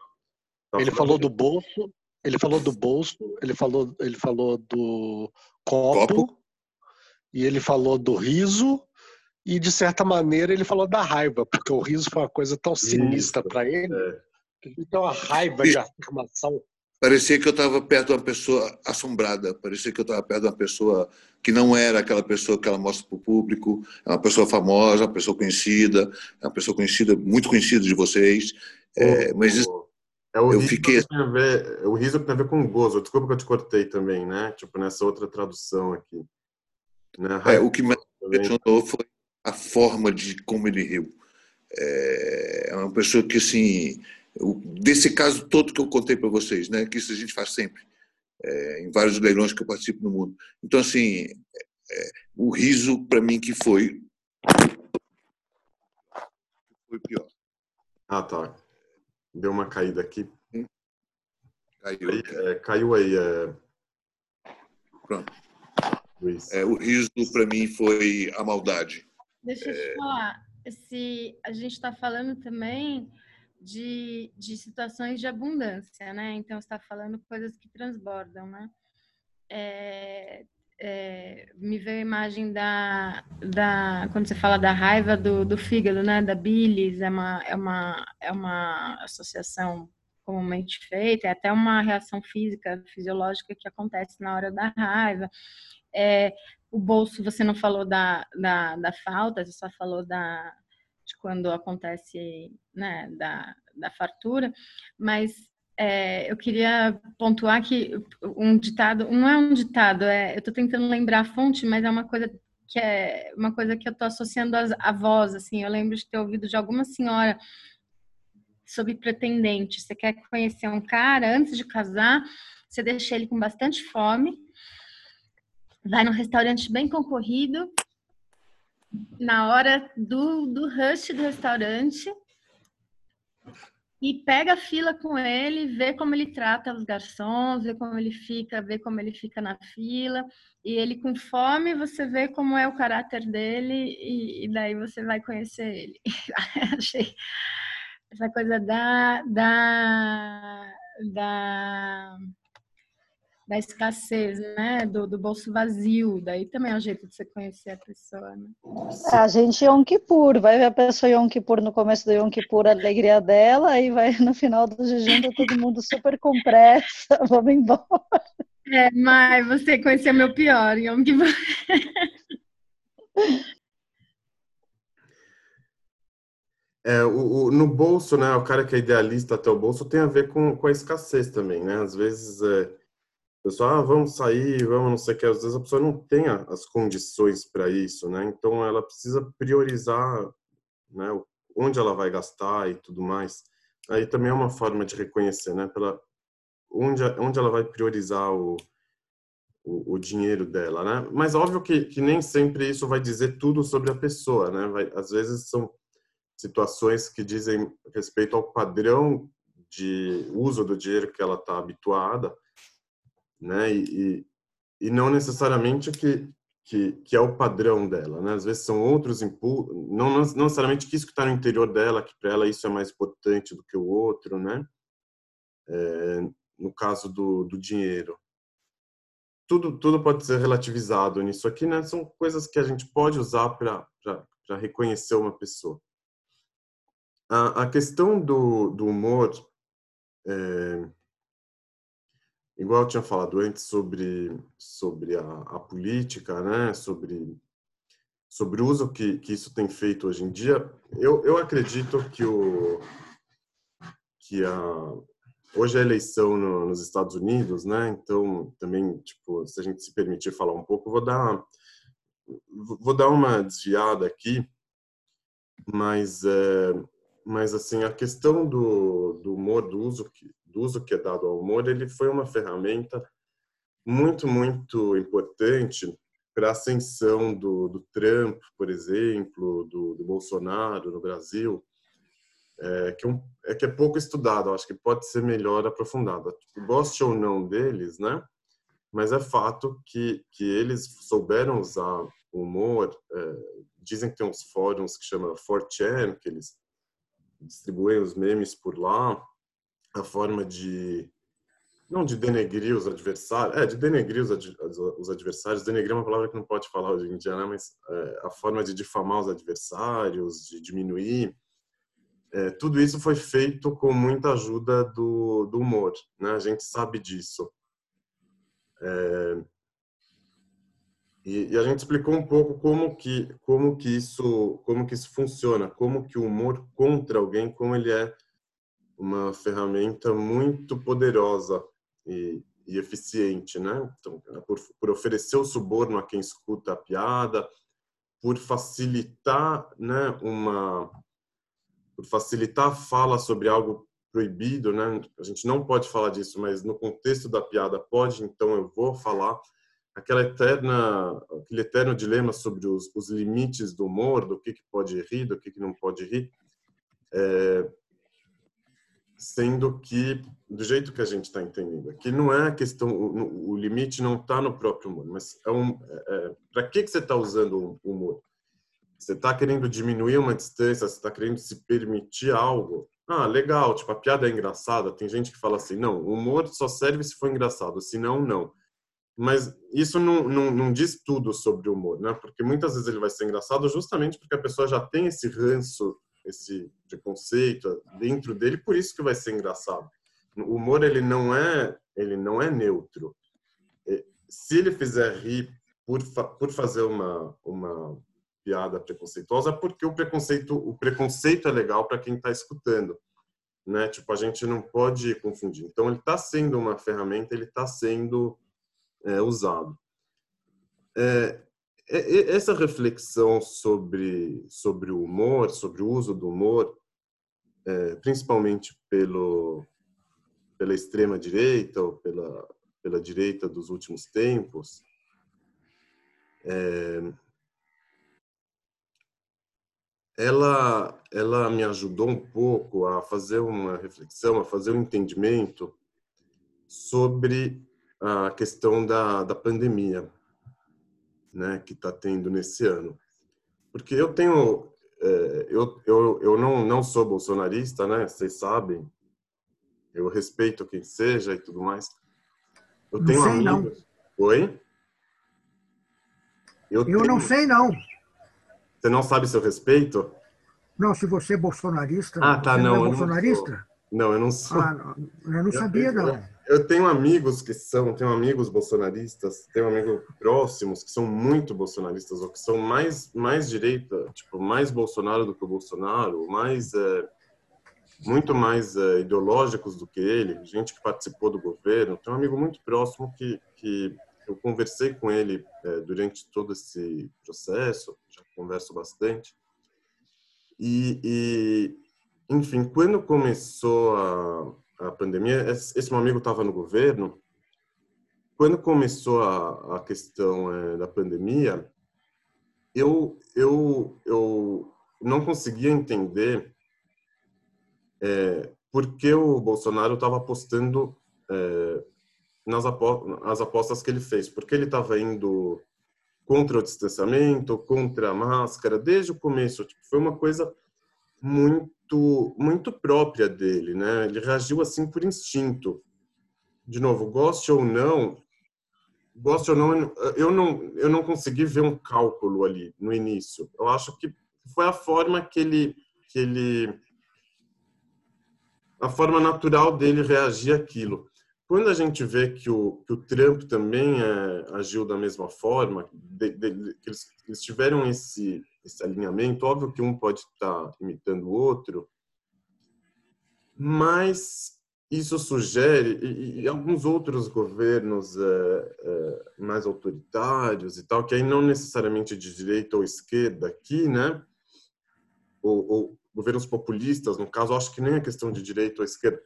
tá ele falou do bolso, ele falou do bolso, ele falou, ele falou do copo, copo, e ele falou do riso, e de certa maneira ele falou da raiva, porque o riso foi uma coisa tão sinistra para ele, é. que ele tem uma raiva de afirmação. Parecia que eu estava perto de uma pessoa assombrada, parecia que eu estava perto de uma pessoa que não era aquela pessoa que ela mostra para o público, é uma pessoa famosa, uma pessoa conhecida, é uma pessoa conhecida, muito conhecida de vocês, é, mas isso, é o eu riso fiquei... ver, é o riso tem a ver com gozo. Desculpa que eu te cortei também, né? Tipo, nessa outra tradução aqui. Né? É, o que me impressionou foi a forma de como ele riu. É, é uma pessoa que, assim, desse caso todo que eu contei para vocês, né, que isso a gente faz sempre, é, em vários leilões que eu participo no mundo. Então, assim, é, o riso, para mim, que foi. Foi pior. Ah, tá. Deu uma caída aqui. Caiu. Aí, é, caiu aí. É... Pronto. É, o riso, para mim, foi a maldade. Deixa eu te é. falar. Se a gente está falando também de, de situações de abundância, né? Então, está falando coisas que transbordam, né? É, é, me veio a imagem da, da quando você fala da raiva do, do fígado, né? Da bilis, é uma, é uma, é uma associação comumente feita, é até uma reação física, fisiológica que acontece na hora da raiva. É, o bolso, você não falou da, da, da falta, você só falou da, de quando acontece, né, da, da fartura, mas é, eu queria pontuar que um ditado, não é um ditado, é, eu estou tentando lembrar a fonte, mas é uma coisa que é uma coisa que eu estou associando à voz, assim, eu lembro de ter ouvido de alguma senhora sobre pretendente. Você quer conhecer um cara antes de casar, você deixa ele com bastante fome, vai num restaurante bem concorrido na hora do, do rush do restaurante e pega a fila com ele, vê como ele trata os garçons, vê como ele fica, vê como ele fica na fila, e ele com fome, você vê como é o caráter dele, e, e daí você vai conhecer ele. Achei essa coisa da, da, da da escassez, né? Do, do, bolso vazio. Daí também é um jeito de você conhecer a pessoa, né? É, a gente Yom Kippur, vai ver a pessoa Yom Kippur no começo do Yom Kippur, a alegria dela, e vai no final do jejum, tá todo mundo super com pressa, vamos embora. É, mas você conheceu meu pior, Yom Kippur. É, o, o, no bolso, né, o cara que é idealista até o bolso tem a ver com, com a escassez também, né? Às vezes é, pessoal, ah, vamos sair, vamos não sei o que. Às vezes a pessoa não tem as condições para isso, né? Então ela precisa priorizar, né? Onde ela vai gastar e tudo mais. Aí também é uma forma de reconhecer, né? Pela onde onde ela vai priorizar o o, o dinheiro dela, né? Mas óbvio que, que nem sempre isso vai dizer tudo sobre a pessoa, né? Vai, às vezes são situações que dizem respeito ao padrão de uso do dinheiro que ela está habituada né? E, e não necessariamente que, que, que é o padrão dela, né? Às vezes são outros impulsos, não, não necessariamente que isso que está no interior dela, que para ela isso é mais importante do que o outro, né? É, no caso do, do dinheiro. Tudo, tudo pode ser relativizado nisso aqui, né? São coisas que a gente pode usar para reconhecer uma pessoa. A, a questão do, do humor, é, igual eu tinha falado antes sobre sobre a, a política, né? Sobre sobre o uso que, que isso tem feito hoje em dia, eu, eu acredito que o que a hoje é eleição no, nos Estados Unidos, né? Então também tipo se a gente se permitir falar um pouco, vou dar vou dar uma desviada aqui, mas é, mas assim a questão do, do humor, do uso que do uso que é dado ao humor, ele foi uma ferramenta muito, muito importante para a ascensão do, do, Trump, por exemplo, do, do Bolsonaro no Brasil, é que, um, é que é pouco estudado. Acho que pode ser melhor aprofundado. Goste ou não deles, né? Mas é fato que, que eles souberam usar o humor. É, dizem que tem uns fóruns que chama 4chan, que eles distribuem os memes por lá. A forma de não de denegrir os adversários, é, de denegrir os, ad, os, adversários, denegrir é uma palavra que não pode falar hoje em dia, né? mas é, a forma de difamar os adversários, de diminuir, é, tudo isso foi feito com muita ajuda do, do humor, né? a gente sabe disso. É, e, e, a gente explicou um pouco como que, como que isso como que isso funciona, como que o humor contra alguém, como ele é uma ferramenta muito poderosa e, e eficiente, né? Então, por, por oferecer o suborno a quem escuta a piada, por facilitar, né, uma por facilitar a fala sobre algo proibido, né? A gente não pode falar disso, mas no contexto da piada pode, então eu vou falar aquela eterna, aquele eterno dilema sobre os, os limites do humor, do que que pode rir, do que que não pode rir. É, sendo que do jeito que a gente está entendendo aqui não é a questão o, o limite não está no próprio humor mas é um, é, é para que que você está usando o humor você está querendo diminuir uma distância você está querendo se permitir algo ah legal tipo a piada é engraçada tem gente que fala assim não o humor só serve se for engraçado senão não mas isso não, não, não diz tudo sobre o humor né porque muitas vezes ele vai ser engraçado justamente porque a pessoa já tem esse ranço esse preconceito dentro dele, por isso que vai ser engraçado. O humor ele não é ele não é neutro. Se ele fizer rir por, por fazer uma uma piada preconceituosa, é porque o preconceito o preconceito é legal para quem está escutando, né? Tipo a gente não pode confundir. Então ele está sendo uma ferramenta, ele está sendo é, usado. É, é, é, essa reflexão sobre sobre o humor, sobre o uso do humor, é, principalmente pelo pela extrema direita ou pela pela direita dos últimos tempos, é, ela ela me ajudou um pouco a fazer uma reflexão, a fazer um entendimento sobre a questão da, da pandemia né, que está tendo nesse ano. Porque eu tenho, é, eu, eu, eu não, não sou bolsonarista, né, vocês sabem, eu respeito quem seja e tudo mais. Eu não tenho sei, amigos. Não. Oi? Eu, eu tenho... não sei, não. Você não sabe se eu respeito? Não, se você é bolsonarista. Ah, tá, não. não é bolsonarista? Não, não, eu não sou. Ah, não, eu não sabia, não eu tenho amigos que são, tenho amigos bolsonaristas, tenho amigos próximos que são muito bolsonaristas ou que são mais mais direita, tipo mais Bolsonaro do que o Bolsonaro, mais é, muito mais é, ideológicos do que ele, gente que participou do governo. Tenho um amigo muito próximo que que eu conversei com ele é, durante todo esse processo, já converso bastante. E, e enfim, quando começou a a pandemia. Esse meu amigo estava no governo. Quando começou a, a questão é, da pandemia, eu, eu, eu não conseguia entender é, por que o Bolsonaro estava apostando é, nas as apostas que ele fez. Porque ele estava indo contra o distanciamento, contra a máscara, desde o começo. Tipo, foi uma coisa muito muito muito própria dele, né? Ele reagiu assim por instinto. De novo, goste ou não, goste ou não, eu não eu não consegui ver um cálculo ali no início. Eu acho que foi a forma que ele que ele a forma natural dele reagir àquilo. Quando a gente vê que o, que o Trump também é, agiu da mesma forma, de, de, que eles, eles tiveram esse esse alinhamento. Óbvio que um pode estar imitando o outro, mas isso sugere, e, e alguns outros governos é, é, mais autoritários e tal, que aí não necessariamente de direita ou esquerda aqui, né? Ou, ou governos populistas, no caso, acho que nem é questão de direita ou esquerda.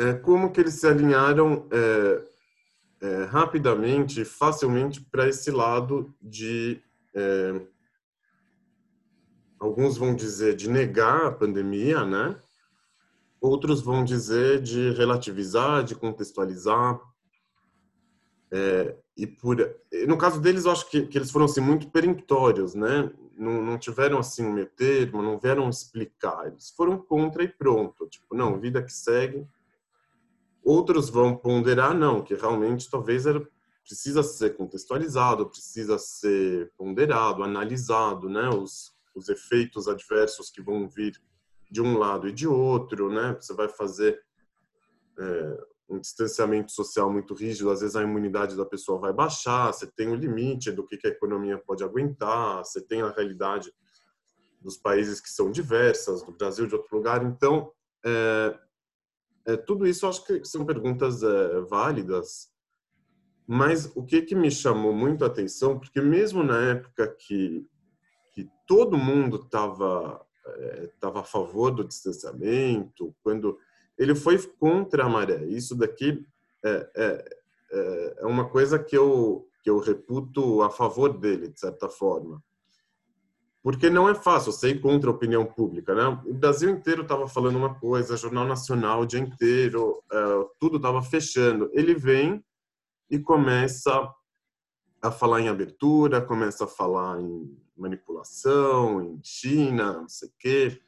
É, como que eles se alinharam é, é, rapidamente, facilmente para esse lado de é, alguns vão dizer de negar a pandemia, né? Outros vão dizer de relativizar, de contextualizar. É, e por no caso deles, eu acho que, que eles foram assim muito peremptórios, né? Não, não tiveram assim um meio termo, não vieram explicar. Eles foram contra e pronto. Tipo, não, vida que segue. Outros vão ponderar, não, que realmente talvez era, precisa ser contextualizado, precisa ser ponderado, analisado, né? Os, os efeitos adversos que vão vir de um lado e de outro, né? Você vai fazer é, um distanciamento social muito rígido, às vezes a imunidade da pessoa vai baixar, você tem um limite do que a economia pode aguentar, você tem a realidade dos países que são diversas, do Brasil, de outro lugar. Então, é, é, tudo isso acho que são perguntas é, válidas, mas o que, que me chamou muito a atenção, porque mesmo na época que, que todo mundo estava é, a favor do distanciamento, quando ele foi contra a maré. Isso daqui é, é, é, é uma coisa que eu, que eu reputo a favor dele, de certa forma. Porque não é fácil ser contra a opinião pública, né? O Brasil inteiro estava falando uma coisa, Jornal Nacional o dia inteiro, é, tudo estava fechando. Ele vem e começa a falar em abertura, começa a falar em manipulação, em China, não sei o quê,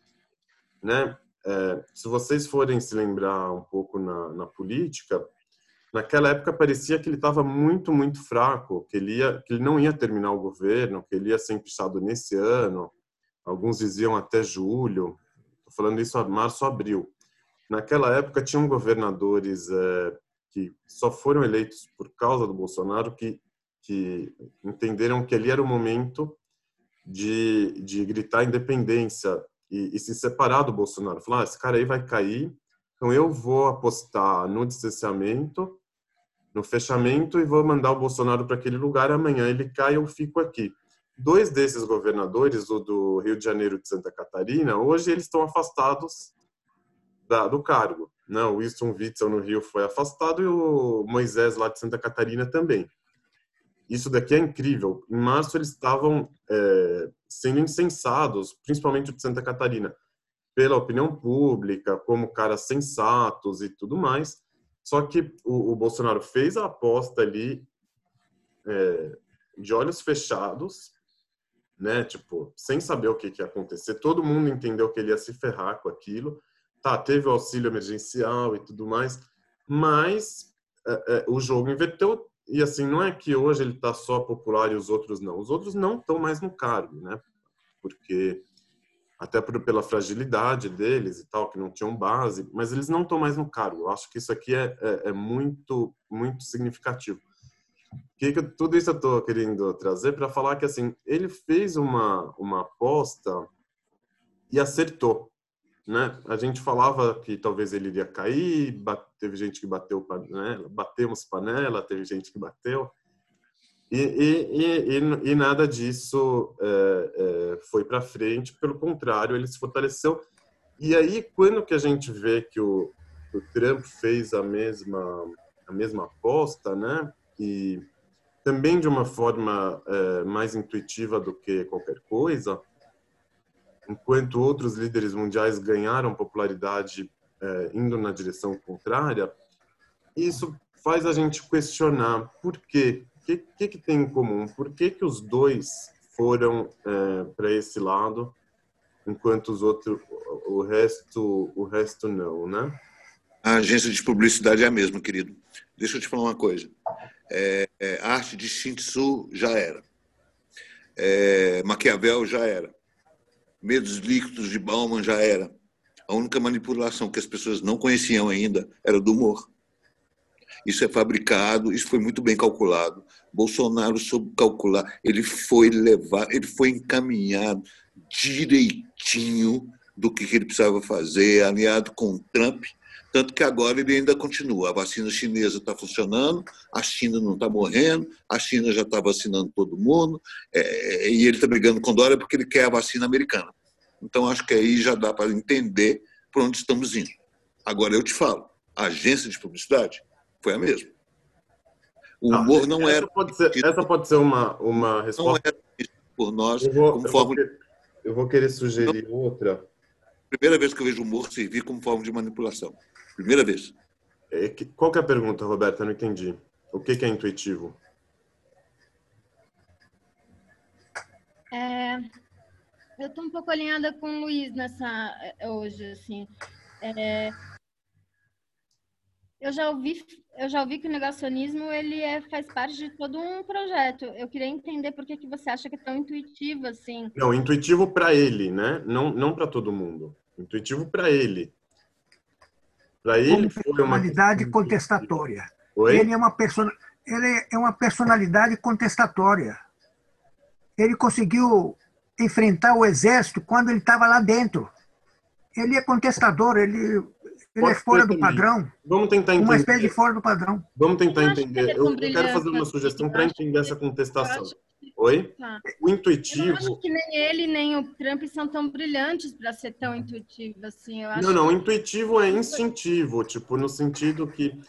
né? É, se vocês forem se lembrar um pouco na, na política, naquela época parecia que ele estava muito, muito fraco, que ele, ia, que ele não ia terminar o governo, que ele ia ser empichado nesse ano. Alguns diziam até julho. Estou falando isso a março, abril. Naquela época tinham governadores é, que só foram eleitos por causa do Bolsonaro que que entenderam que ali era o momento de, de gritar independência e, e se separar do Bolsonaro. Falar, ah, esse cara aí vai cair, então eu vou apostar no distanciamento, no fechamento e vou mandar o Bolsonaro para aquele lugar. Amanhã ele cai, eu fico aqui. Dois desses governadores, o do Rio de Janeiro e de Santa Catarina, hoje eles estão afastados da, do cargo. Não, o Wilson Witzel no Rio foi afastado e o Moisés lá de Santa Catarina também. Isso daqui é incrível. Em março eles estavam é, sendo incensados, principalmente de Santa Catarina, pela opinião pública, como caras sensatos e tudo mais. Só que o, o Bolsonaro fez a aposta ali é, de olhos fechados, né? Tipo, sem saber o que, que ia acontecer. Todo mundo entendeu que ele ia se ferrar com aquilo. Tá, teve o auxílio emergencial e tudo mais, mas é, é o jogo inverteu e assim, não é que hoje ele está só popular e os outros não. Os outros não estão mais no cargo, né? Porque até por, pela fragilidade deles e tal, que não tinham base, mas eles não estão mais no cargo. Eu acho que isso aqui é, é, é muito, muito significativo. Que, que tudo isso eu estou querendo trazer para falar que assim ele fez uma uma aposta e acertou né? A gente falava que talvez ele iria cair, bate, teve gente que bateu panela, batemos panela, teve gente que bateu, e, e, e, e nada disso é, é, foi para frente, pelo contrário, ele se fortaleceu. E aí, quando que a gente vê que o, o Trump fez a mesma, a mesma aposta, né? E também de uma forma é, mais intuitiva do que qualquer coisa, enquanto outros líderes mundiais ganharam popularidade é, indo na direção contrária, isso faz a gente questionar por quê? O que, que, que, tem em comum? Por que, que os dois foram é, para esse lado, enquanto os outros, o resto, o resto não, né? A agência de publicidade é a mesma, querido. Deixa eu te falar uma coisa. É, é, arte de Shin Tzu já era. É, Maquiavel já era. Medos Líquidos de Bauman já era. A única manipulação que as pessoas não conheciam ainda era do humor. Isso é fabricado, isso foi muito bem calculado. Bolsonaro soube calcular, ele foi levar, ele foi encaminhado direitinho do que ele precisava fazer, alinhado com Trump, tanto que agora ele ainda continua. A vacina chinesa está funcionando, a China não está morrendo, a China já está vacinando todo mundo, é, e ele está brigando com Dória porque ele quer a vacina americana. Então, acho que aí já dá para entender para onde estamos indo. Agora, eu te falo, a agência de publicidade foi a mesma. O humor não, não essa era. Pode ser, essa pode ser uma, uma resposta. Não era por nós eu vou, como eu forma. Vou querer, eu vou querer sugerir não, outra. Primeira vez que eu vejo humor servir como forma de manipulação. Primeira vez. É que, qual que é a pergunta, Roberta? Eu não entendi. O que, que é intuitivo? É, eu estou um pouco alinhada com o Luiz nessa é, hoje, assim. É, eu já ouvi, eu já ouvi que o negacionismo ele é, faz parte de todo um projeto. Eu queria entender por que, que você acha que é tão intuitivo assim. Não, intuitivo para ele, né? Não, não para todo mundo. Intuitivo para ele. Para ele Como foi uma personalidade contestatória. Oi? Ele é uma persona, ele é uma personalidade contestatória. Ele conseguiu enfrentar o exército quando ele estava lá dentro. Ele é contestador, ele ele é fora do padrão. Vamos tentar entender. Uma espécie de fora do padrão. Vamos tentar entender. Eu, eu quero fazer uma sugestão para entender essa contestação. Oi? Tá. O intuitivo. Eu acho que nem ele nem o Trump são tão brilhantes para ser tão intuitivo assim. Eu acho não, não. Que... Intuitivo é instintivo, tipo no sentido que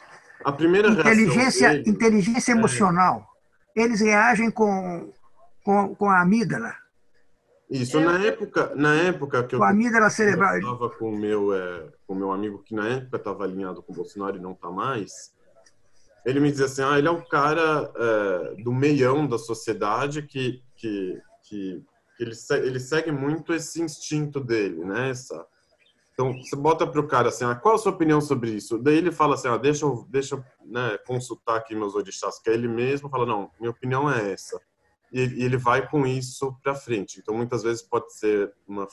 a primeira inteligência, dele, inteligência emocional. É... Eles reagem com, com, com a amígdala. Isso, eu, na época, na época que eu amígdala cerebral. estava com o meu é, com meu amigo que na época estava alinhado com o Bolsonaro e não está mais, ele me dizia assim, ah, ele é o cara é, do meião da sociedade que que, que, que ele, ele segue muito esse instinto dele, né? Essa, então, você bota para o cara assim, ah, qual a sua opinião sobre isso? Daí ele fala assim, ah, deixa eu, deixa né, consultar aqui meus orixás, que é ele mesmo fala, não, minha opinião é essa e ele vai com isso para frente. Então, muitas vezes pode ser uma,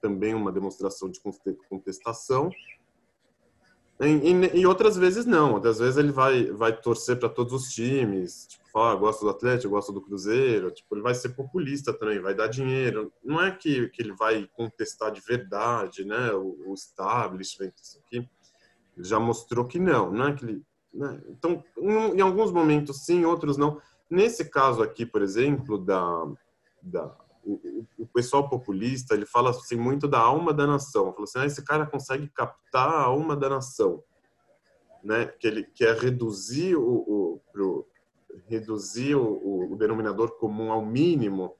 também uma demonstração de contestação, e, outras vezes não. Outras vezes ele vai, vai torcer para todos os times, tipo, falar, ah, gosto do Atlético, gosto do Cruzeiro. Tipo, ele vai ser populista também, vai dar dinheiro. Não é que, que ele vai contestar de verdade, né, o, o establishment, isso aqui. Ele já mostrou que não, não é que ele... Né? Então, em alguns momentos sim, outros não. Nesse caso aqui, por exemplo, da, da o, pessoal populista, ele fala assim muito da alma da nação. Fala assim, ah, esse cara consegue captar a alma da nação, né? Que ele quer reduzir o, o pro, reduzir o, o, denominador comum ao mínimo.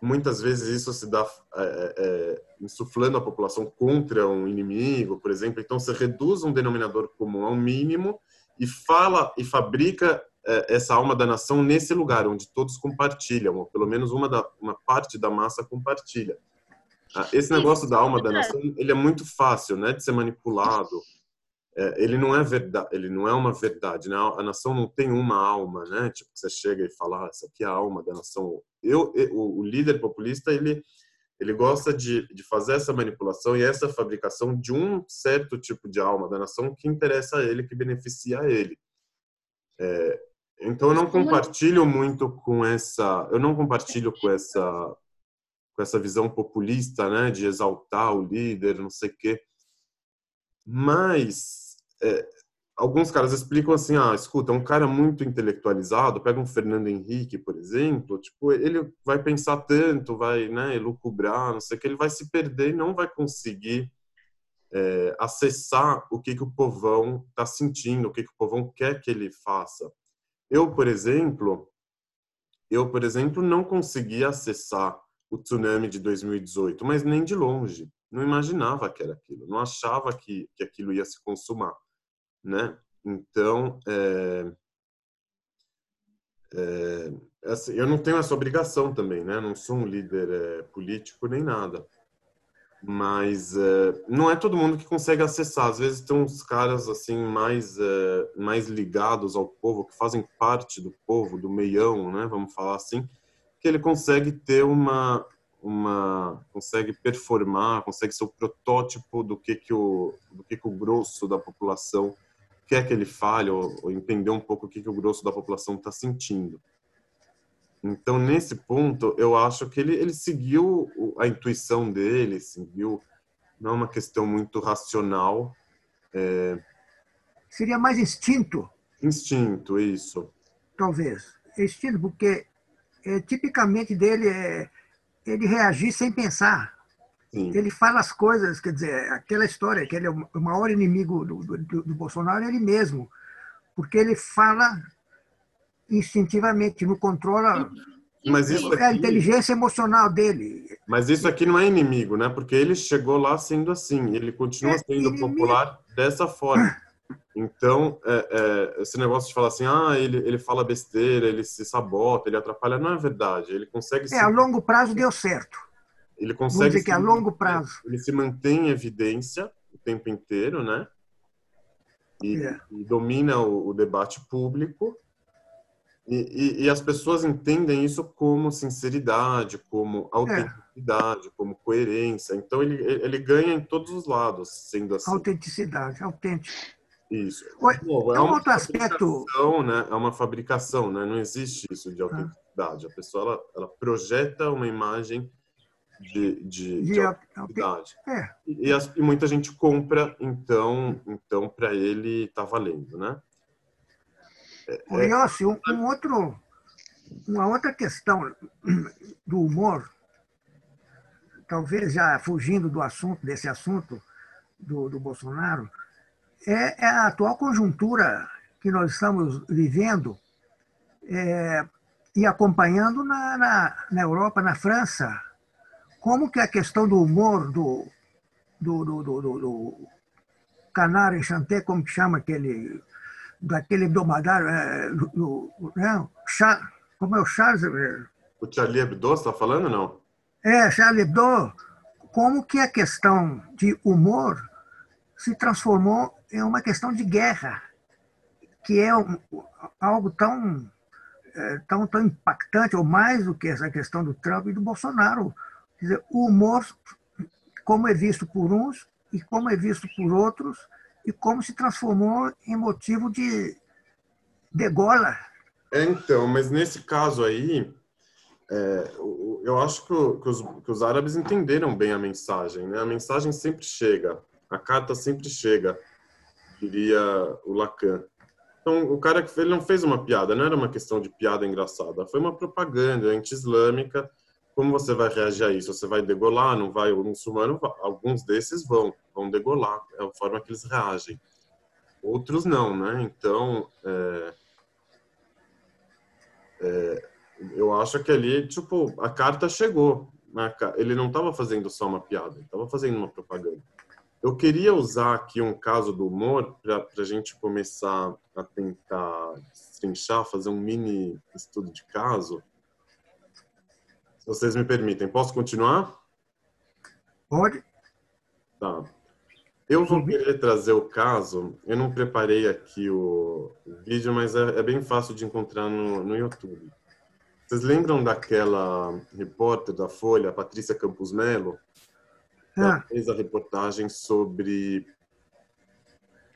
Muitas vezes isso se dá é, é, é, insuflando a população contra um inimigo, por exemplo. Então, você reduz um denominador comum ao mínimo e fala e fabrica é, essa alma da nação nesse lugar onde todos compartilham, ou pelo menos uma, da, uma parte da massa compartilha. Ah, esse negócio da alma da nação, ele é muito fácil, né, de ser manipulado. É, ele não é verdade, ele não é uma verdade, né? A nação não tem uma alma, né? Tipo, você chega e fala, ah, essa aqui é a alma da nação. Eu, o, o líder populista, ele ele gosta de, de fazer essa manipulação e essa fabricação de um certo tipo de alma da nação que interessa a ele, que beneficia a ele. É, então eu não compartilho muito com essa, eu não compartilho com essa com essa visão populista, né, de exaltar o líder, não sei o quê. Mas é, alguns caras explicam assim, ah, escuta, um cara muito intelectualizado, pega um Fernando Henrique, por exemplo, tipo, ele vai pensar tanto, vai, né, elucubrar, não sei o que, ele vai se perder e não vai conseguir é, acessar o que que o povão está sentindo, o que que o povão quer que ele faça. Eu, por exemplo, eu, por exemplo, não consegui acessar o tsunami de 2018, mas nem de longe. Não imaginava que era aquilo, não achava que, que aquilo ia se consumar, né? Então, é, é, assim, eu não tenho essa obrigação também, né? Não sou um líder é, político nem nada mas é, não é todo mundo que consegue acessar. Às vezes tem uns caras assim mais é, mais ligados ao povo, que fazem parte do povo, do meião, né? Vamos falar assim, que ele consegue ter uma uma consegue performar, consegue ser o protótipo do que que o do que que o grosso da população quer que ele fale ou, ou entender um pouco o que que o grosso da população está sentindo. Então, nesse ponto, eu acho que ele, ele seguiu a intuição dele, seguiu, não é uma questão muito racional. É... Seria mais instinto? Instinto, isso. Talvez. Instinto, porque é, tipicamente dele é ele reagir sem pensar. Sim. Ele fala as coisas, quer dizer, aquela história que ele é o maior inimigo do, do, do Bolsonaro é ele mesmo, porque ele fala instintivamente, não controla mas isso aqui, é a inteligência emocional dele. Mas isso aqui não é inimigo, né? Porque ele chegou lá sendo assim, ele continua é sendo inimigo. popular dessa forma. Então, é, é, esse negócio de falar assim, ah, ele, ele fala besteira, ele se sabota, ele atrapalha, não é verdade. Ele consegue. É, se... a longo prazo deu certo. Ele consegue. Vamos dizer que a longo prazo. Ele se mantém em evidência o tempo inteiro, né? E, é. e domina o, o debate público e, e, e, as pessoas entendem isso como sinceridade, como autenticidade, é. como coerência. Então ele, ele ganha em todos os lados, sendo assim. Autenticidade, autêntico. Isso. Bom, é um outro aspecto. Né? É uma fabricação, né? Não existe isso de ah. autenticidade. A pessoa ela, ela projeta uma imagem de, de, de, de autenticidade. É. E, as, e, muita gente compra, então, então para ele tá valendo, né? Yossi, um, um outro, uma outra questão do humor, talvez já fugindo do assunto, desse assunto do, do Bolsonaro, é, é, a atual conjuntura que nós estamos vivendo é, e acompanhando na, na, na, Europa, na França, como que a questão do humor do, do, do, do, do, Canário Chanté, como que chama aquele daquele domadário, é, do, né? como é o Charles? O Charlie Hebdo, você está falando não? É, Charlie Hebdo. Como que a questão de humor se transformou em uma questão de guerra, que é um, algo tão, é, tão, tão impactante, ou mais do que essa questão do Trump e do Bolsonaro. Quer dizer, o humor, como é visto por uns e como é visto por outros, e como se transformou em motivo de degola. É, então, mas nesse caso aí, é, eu acho que, os, que, os, árabes entenderam bem a mensagem. Né? A mensagem sempre chega, a carta sempre chega, diria o Lacan. Então, o cara ele não fez uma piada, não era uma questão de piada engraçada, foi uma propaganda anti-islâmica como você vai reagir a isso? Você vai degolar? Não vai? O muçulmano, alguns desses vão, vão degolar. É a forma que eles reagem. Outros não, né? Então, é, é, eu acho que ali, tipo, a carta chegou. Ele não estava fazendo só uma piada, estava fazendo uma propaganda. Eu queria usar aqui um caso do humor para a gente começar a tentar destrinchar, fazer um mini estudo de caso vocês me permitem. Posso continuar? Pode. Tá. Eu vou querer trazer o caso. Eu não preparei aqui o vídeo, mas é, é bem fácil de encontrar no, no YouTube. Vocês lembram daquela repórter da Folha, Patrícia Campos Melo? Ela ah. fez a reportagem sobre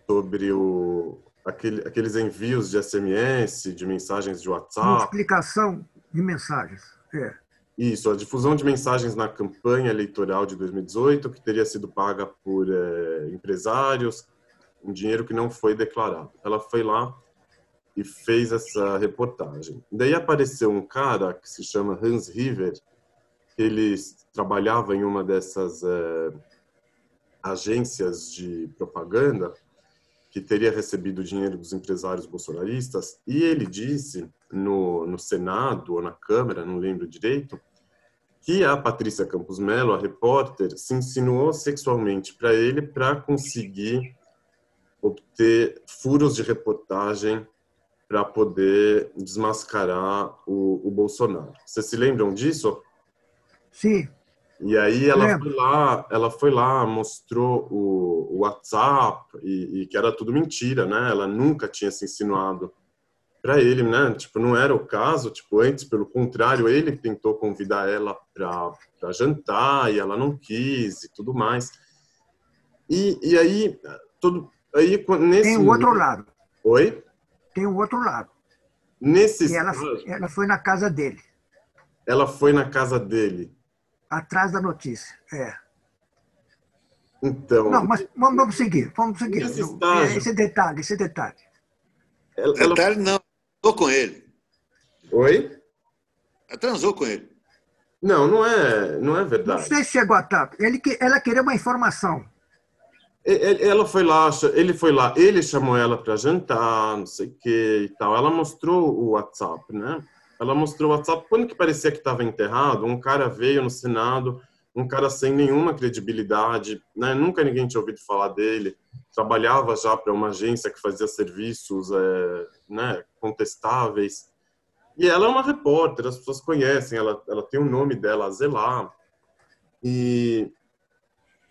sobre o aquele, aqueles envios de SMS, de mensagens de WhatsApp. Multiplicação de mensagens. É. Isso, a difusão de mensagens na campanha eleitoral de 2018, que teria sido paga por é, empresários, um dinheiro que não foi declarado. Ela foi lá e fez essa reportagem. Daí apareceu um cara que se chama Hans River, ele trabalhava em uma dessas é, agências de propaganda que teria recebido dinheiro dos empresários bolsonaristas, e ele disse no, no Senado ou na Câmara, não lembro direito, que a Patrícia Campos Melo, a repórter, se insinuou sexualmente para ele para conseguir obter furos de reportagem para poder desmascarar o, o Bolsonaro. Vocês se lembram disso? Sim. E aí ela Lembra. foi lá, ela foi lá, mostrou o, o WhatsApp e, e, que era tudo mentira, né? Ela nunca tinha se insinuado para ele, né? Tipo, não era o caso, tipo, antes, pelo contrário, ele tentou convidar ela para jantar e ela não quis e tudo mais. E, e aí, tudo, aí nesse Tem o outro lado. Oi? Tem o outro lado. Nesse ela, ela foi na casa dele. Ela foi na casa dele atrás da notícia. É. Então. Não, mas vamos seguir, vamos seguir. Esse, estágio, esse detalhe, esse detalhe. Ela, detalhe não, transou com ele. Oi? Ela transou com ele. Não, não é, não é verdade. Não sei se chegou a tanto. Ele, ela queria uma informação. Ela foi lá, ele foi lá, ele chamou ela para jantar, não sei o que e tal. Ela mostrou o WhatsApp, né? Ela mostrou o WhatsApp. Quando que parecia que estava enterrado, um cara veio no Senado, um cara sem nenhuma credibilidade, né? Nunca ninguém tinha ouvido falar dele. Trabalhava já para uma agência que fazia serviços, é, né? Contestáveis. E ela é uma repórter, as pessoas conhecem, ela, ela tem o nome dela, Zelar. E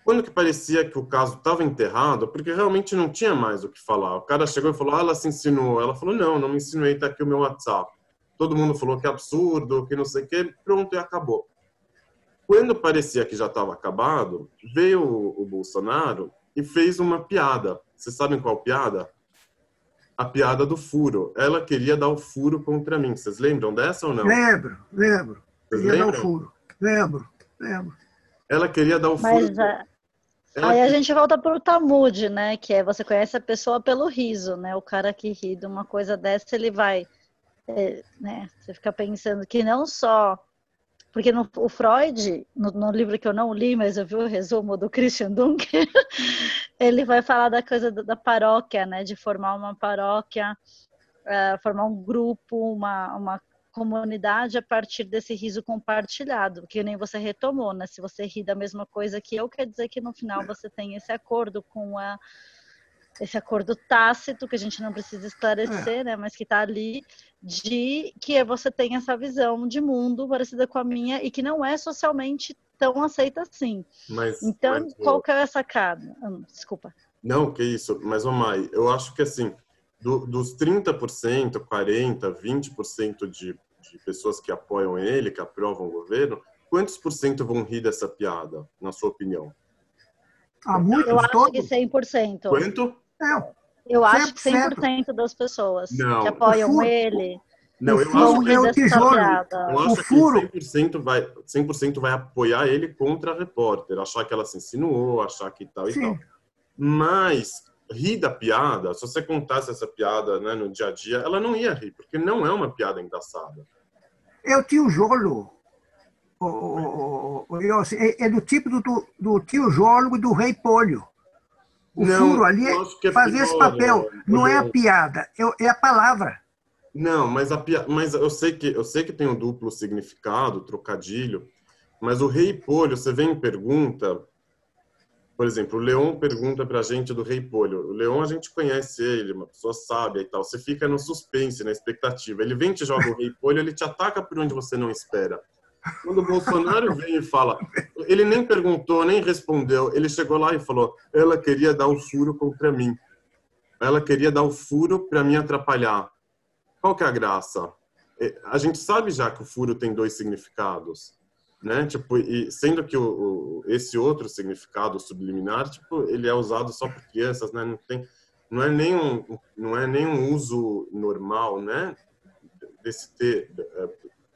quando que parecia que o caso estava enterrado, porque realmente não tinha mais o que falar. O cara chegou e falou, ah, ela se insinuou. Ela falou, não, não me insinuei, tá aqui o meu WhatsApp. Todo mundo falou que é absurdo, que não sei o quê, pronto, e acabou. Quando parecia que já estava acabado, veio o, o Bolsonaro e fez uma piada. Vocês sabem qual piada? A piada do furo. Ela queria dar o furo contra mim. Vocês lembram dessa ou não? Lembro, lembro. Vocês queria lembram? dar o furo. Lembro, lembro. Ela queria dar o furo. Mas, ela... Aí a gente volta para o tamude, né? Que é você conhece a pessoa pelo riso, né? O cara que ri de uma coisa dessa, ele vai. É, né? Você fica pensando que não só. Porque no, o Freud, no, no, livro que eu não li, mas eu vi o resumo do Christian Dunker, ele vai falar da coisa da, da paróquia, né? De formar uma paróquia, uh, formar um grupo, uma, uma comunidade a partir desse riso compartilhado, que nem você retomou, né? Se você ri da mesma coisa que eu, quer dizer que no final você tem esse acordo com a esse acordo tácito que a gente não precisa esclarecer, é. né, mas que está ali de que você tem essa visão de mundo parecida com a minha e que não é socialmente tão aceita assim. Mas, então, mas, qual que é a sacada? Hum, desculpa. Não, que isso. Mas, ô Mai, eu acho que assim, do, dos 30%, 40%, 20% de, de pessoas que apoiam ele, que aprovam o governo, quantos por cento vão rir dessa piada, na sua opinião? Ah, muitos, eu acho todos? que 100%. Quanto? É, eu acho que 100% das pessoas não, que apoiam ele não, eu acho que é o tijolo. Eu acho o furo. que 100% vai, 100 vai apoiar ele contra a repórter, achar que ela se insinuou, achar que tal e Sim. tal. Mas rir da piada, se você contasse essa piada né, no dia a dia, ela não ia rir, porque não é uma piada engraçada. É o tio Jolo. O, o, o, é, é, do tipo do, do tio Jolo e do rei Polho. O não, furo ali é fazer esse papel. Não é a piada, é, é a palavra. Não, mas, a, mas eu, sei que, eu sei que tem um duplo significado, trocadilho, mas o rei Polho, você vem e pergunta, por exemplo, o Leon pergunta para a gente do Rei Polho. O Leon a gente conhece ele, uma pessoa sábia e tal. Você fica no suspense, na expectativa. Ele vem te joga o Rei Polho, ele te ataca por onde você não espera. Quando o Bolsonaro vem e fala, ele nem perguntou, nem respondeu. Ele chegou lá e falou: ela queria dar o furo contra mim. Ela queria dar o furo para me atrapalhar. Qual que é a graça? É, a gente sabe já que o furo tem dois significados né? Tipo, e sendo que o, o, esse outro significado subliminar, tipo, ele é usado só por crianças, né? Não tem, não é nem um, não é nem um uso normal, né? Desse ter é,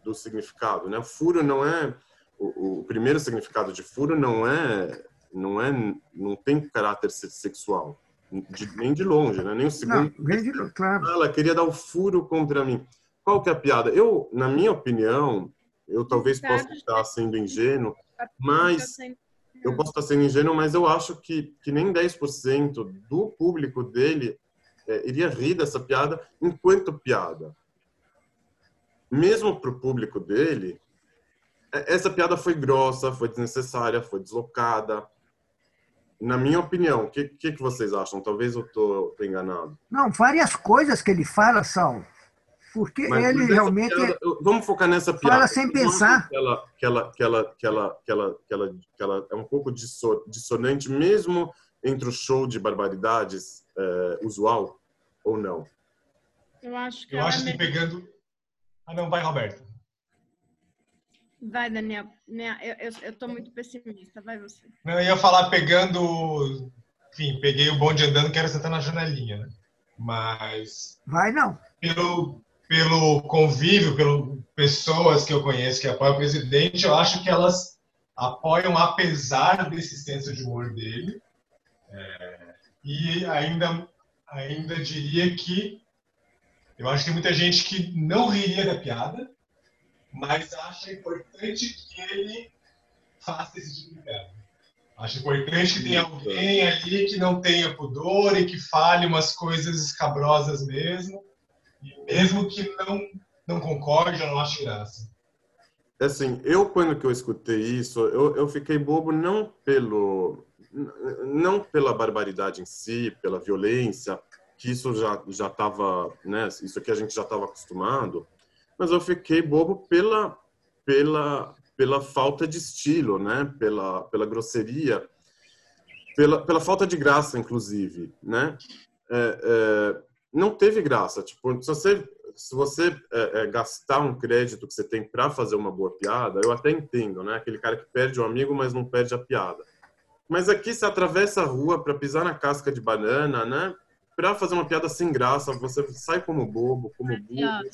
do significado, né? Furo não é o, o, primeiro significado de furo não é não é não tem caráter sexual de, nem de longe, né? Nem o segundo. Não, de, claro. Ela queria dar o furo contra mim. Qual que é a piada? Eu, na minha opinião, eu talvez possa estar sendo ingênuo, mas eu posso estar sendo ingênuo, mas eu acho que, que nem 10% do público dele é, iria rir dessa piada enquanto piada. Mesmo para o público dele, é, essa piada foi grossa, foi desnecessária, foi deslocada. Na minha opinião, o que, que, que, vocês acham? Talvez eu estou enganado. Não, várias coisas que ele fala são porque Mas ele realmente. Piada, vamos focar nessa piada. Fala sem pensar. Que ela, que, ela, que, ela, que, ela, que, ela, que, ela, que ela é um pouco dissonante, mesmo entre o show de barbaridades é, usual, ou não? Eu acho que. Eu acho é que pegando. Ah, não, vai, Roberto. Vai, Daniel. Eu, eu, eu tô muito pessimista, vai você. Não, eu ia falar pegando. Enfim, peguei o bonde andando, quero sentar na janelinha, né? Mas. Vai não. Pelo, pelo convívio, pelas pessoas que eu conheço que apoiam o presidente, eu acho que elas apoiam apesar desse senso de humor dele. É, e ainda, ainda diria que eu acho que tem muita gente que não riria da piada, mas acha importante que ele faça esse tipo de piada. Acho importante que tenha alguém ali que não tenha pudor e que fale umas coisas escabrosas mesmo, e mesmo que não não concorde, não acho graça. Assim, eu quando que eu escutei isso, eu, eu fiquei bobo não pelo não pela barbaridade em si, pela violência, que isso já já estava, né, isso aqui a gente já estava acostumado, mas eu fiquei bobo pela pela pela falta de estilo, né, pela pela grosseria, pela pela falta de graça, inclusive, né? É, é, não teve graça. Tipo, se você se você é, é, gastar um crédito que você tem para fazer uma boa piada, eu até entendo, né? Aquele cara que perde o amigo, mas não perde a piada. Mas aqui você atravessa a rua para pisar na casca de banana, né? Para fazer uma piada sem graça, você sai como bobo, como burro.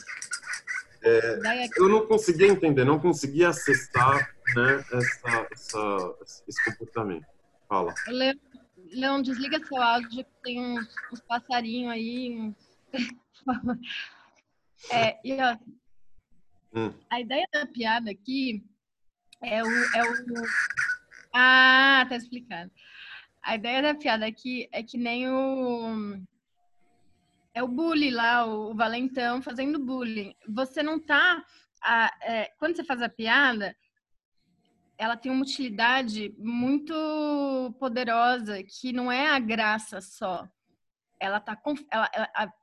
É, eu não conseguia entender, não conseguia acessar né, essa, essa, esse comportamento. Fala. Leão, Leão, desliga seu áudio, tem uns, uns passarinhos aí. Uns... É, e ó, hum. a ideia da piada aqui é o, é o. Ah, tá explicado. A ideia da piada aqui é que nem o. É o bullying lá, o valentão fazendo bullying. Você não tá. A, é, quando você faz a piada, ela tem uma utilidade muito poderosa, que não é a graça só. Ela, tá, ela,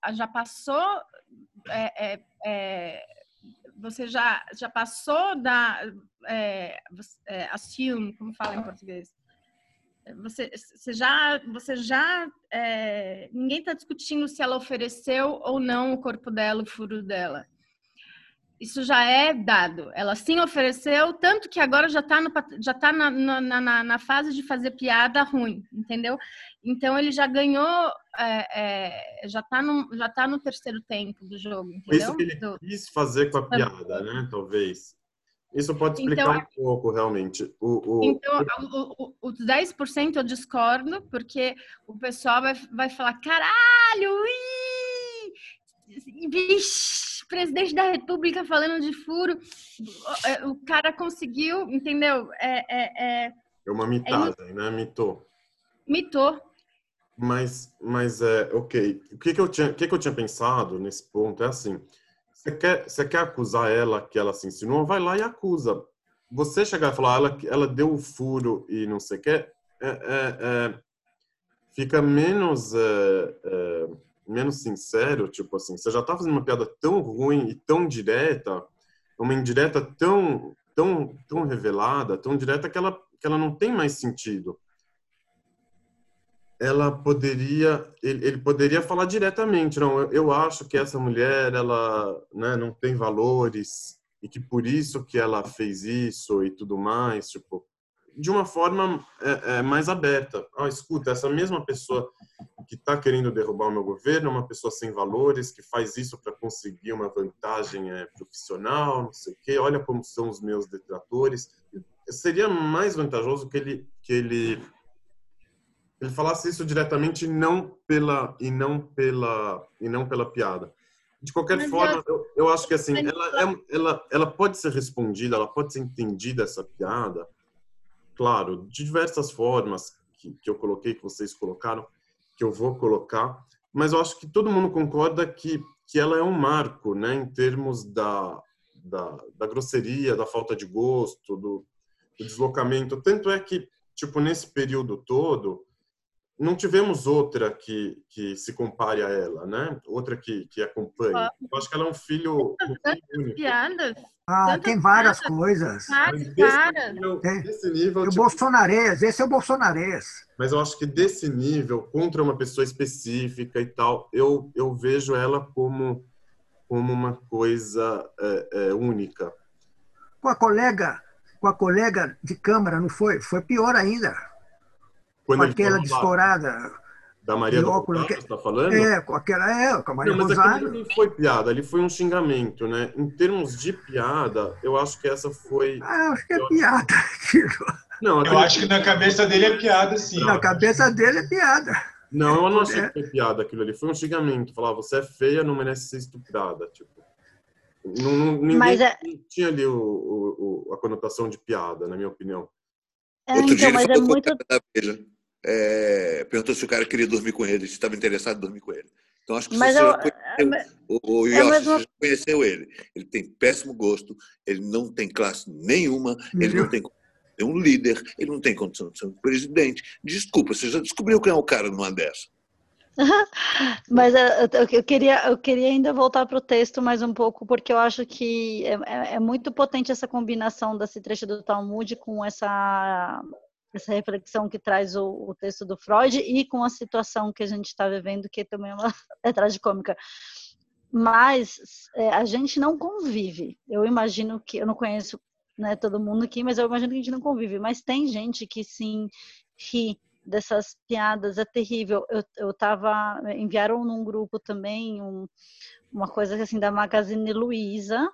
ela já passou é, é, é, você já, já passou da é, é, assume, como fala em português? Você, você já, você já é, ninguém está discutindo se ela ofereceu ou não o corpo dela, o furo dela isso já é dado. Ela sim ofereceu, tanto que agora já está já tá na, na, na, na, fase de fazer piada ruim, entendeu? Então ele já ganhou, é, é, já está no, já tá no terceiro tempo do jogo, entendeu? Isso que ele do... quis fazer com a piada, né? Talvez. Isso pode explicar então, um pouco, realmente. O, o... Então, o, o, os 10% eu discordo, porque o pessoal vai, vai falar, caralho, ui, vixe, presidente da República falando de furo. É, o cara conseguiu, entendeu? É, é, é, é uma mitagem, é, né? Mitou. Mitou. Mas, mas é, ok. O que, que, eu tinha, o que, que eu tinha pensado nesse ponto é assim: você quer, você quer acusar ela que ela se ensinou? Vai lá e acusa. Você chegar e falar, ela, ela deu o furo e não sei o que, é, é, é, fica menos menos sincero, tipo assim, você já tá fazendo uma piada tão ruim e tão direta, uma indireta tão tão tão revelada, tão direta que ela que ela não tem mais sentido. Ela poderia ele, ele poderia falar diretamente, não, eu, eu, acho que essa mulher ela, né, não tem valores e que por isso que ela fez isso e tudo mais, tipo, de uma forma é, é, mais aberta. Oh, escuta, essa mesma pessoa que está querendo derrubar o meu governo é uma pessoa sem valores, que faz isso para conseguir uma vantagem é, profissional, não sei o quê. Olha como são os meus detratores. Seria mais vantajoso que ele que ele ele falasse isso diretamente não pela e não pela e não pela piada. De qualquer Mas forma, eu, eu, acho que assim, ela, é, ela, ela pode ser respondida, ela pode ser entendida essa piada claro, de diversas formas que, que eu coloquei, que vocês colocaram, que eu vou colocar, mas eu acho que todo mundo concorda que, que ela é um marco, né, em termos da, da, da grosseria, da falta de gosto, do, do deslocamento. Tanto é que, tipo, nesse período todo, não tivemos outra que, que se compare a ela, né? Outra que, que acompanhe. Eu acho que ela é um filho. Um filho piadas. Ah, tem várias coisas. Várias caras. Tem. Desse nível, o tipo, bolsonarês, esse é o bolsonarês. Mas eu acho que desse nível, contra uma pessoa específica e tal, eu, eu vejo ela como, como uma coisa é, é, única. Com a colega, com a colega de câmara, não foi? Foi pior ainda. Quando com aquela descorada. Da Maria do óculos, que... está falando? É, com aquela, é, com a Maria não, mas Rosário. não foi piada, ali foi um xingamento, né? Em termos de piada, eu acho que essa foi... Ah, eu acho que é piada, tiro. Não, eu acho que na cabeça dele é piada, sim. Na cabeça dele é piada. Não, eu não achei é. que foi piada aquilo ali. Foi um xingamento. Falar, você é feia, não merece ser estuprada. Tipo, não, ninguém é... tinha ali o, o, a conotação de piada, na minha opinião. É, Outro então, dia ele falou é muito... É, perguntou se o cara queria dormir com ele, se estava interessado em dormir com ele. Então acho que mas você eu, já conheceu, é, o, o é, Yossi, você já conheceu ele. Ele tem péssimo gosto, ele não tem classe nenhuma, ele não tem é um líder, ele não tem condição de ser um presidente. Desculpa, você já descobriu quem é o cara numa dessa. Mas eh, eu, queria, eu queria ainda voltar para o texto mais um pouco, porque eu acho que é, é, é muito potente essa combinação desse trecho do Talmud com essa, essa reflexão que traz o, o texto do Freud e com a situação que a gente está vivendo, que também é, uma, é tragicômica. Mas é, a gente não convive. Eu imagino que, eu não conheço né, todo mundo aqui, mas eu imagino que a gente não convive. Mas tem gente que sim ri dessas piadas, é terrível. Eu, eu tava, enviaram num grupo também um, uma coisa assim da Magazine Luiza,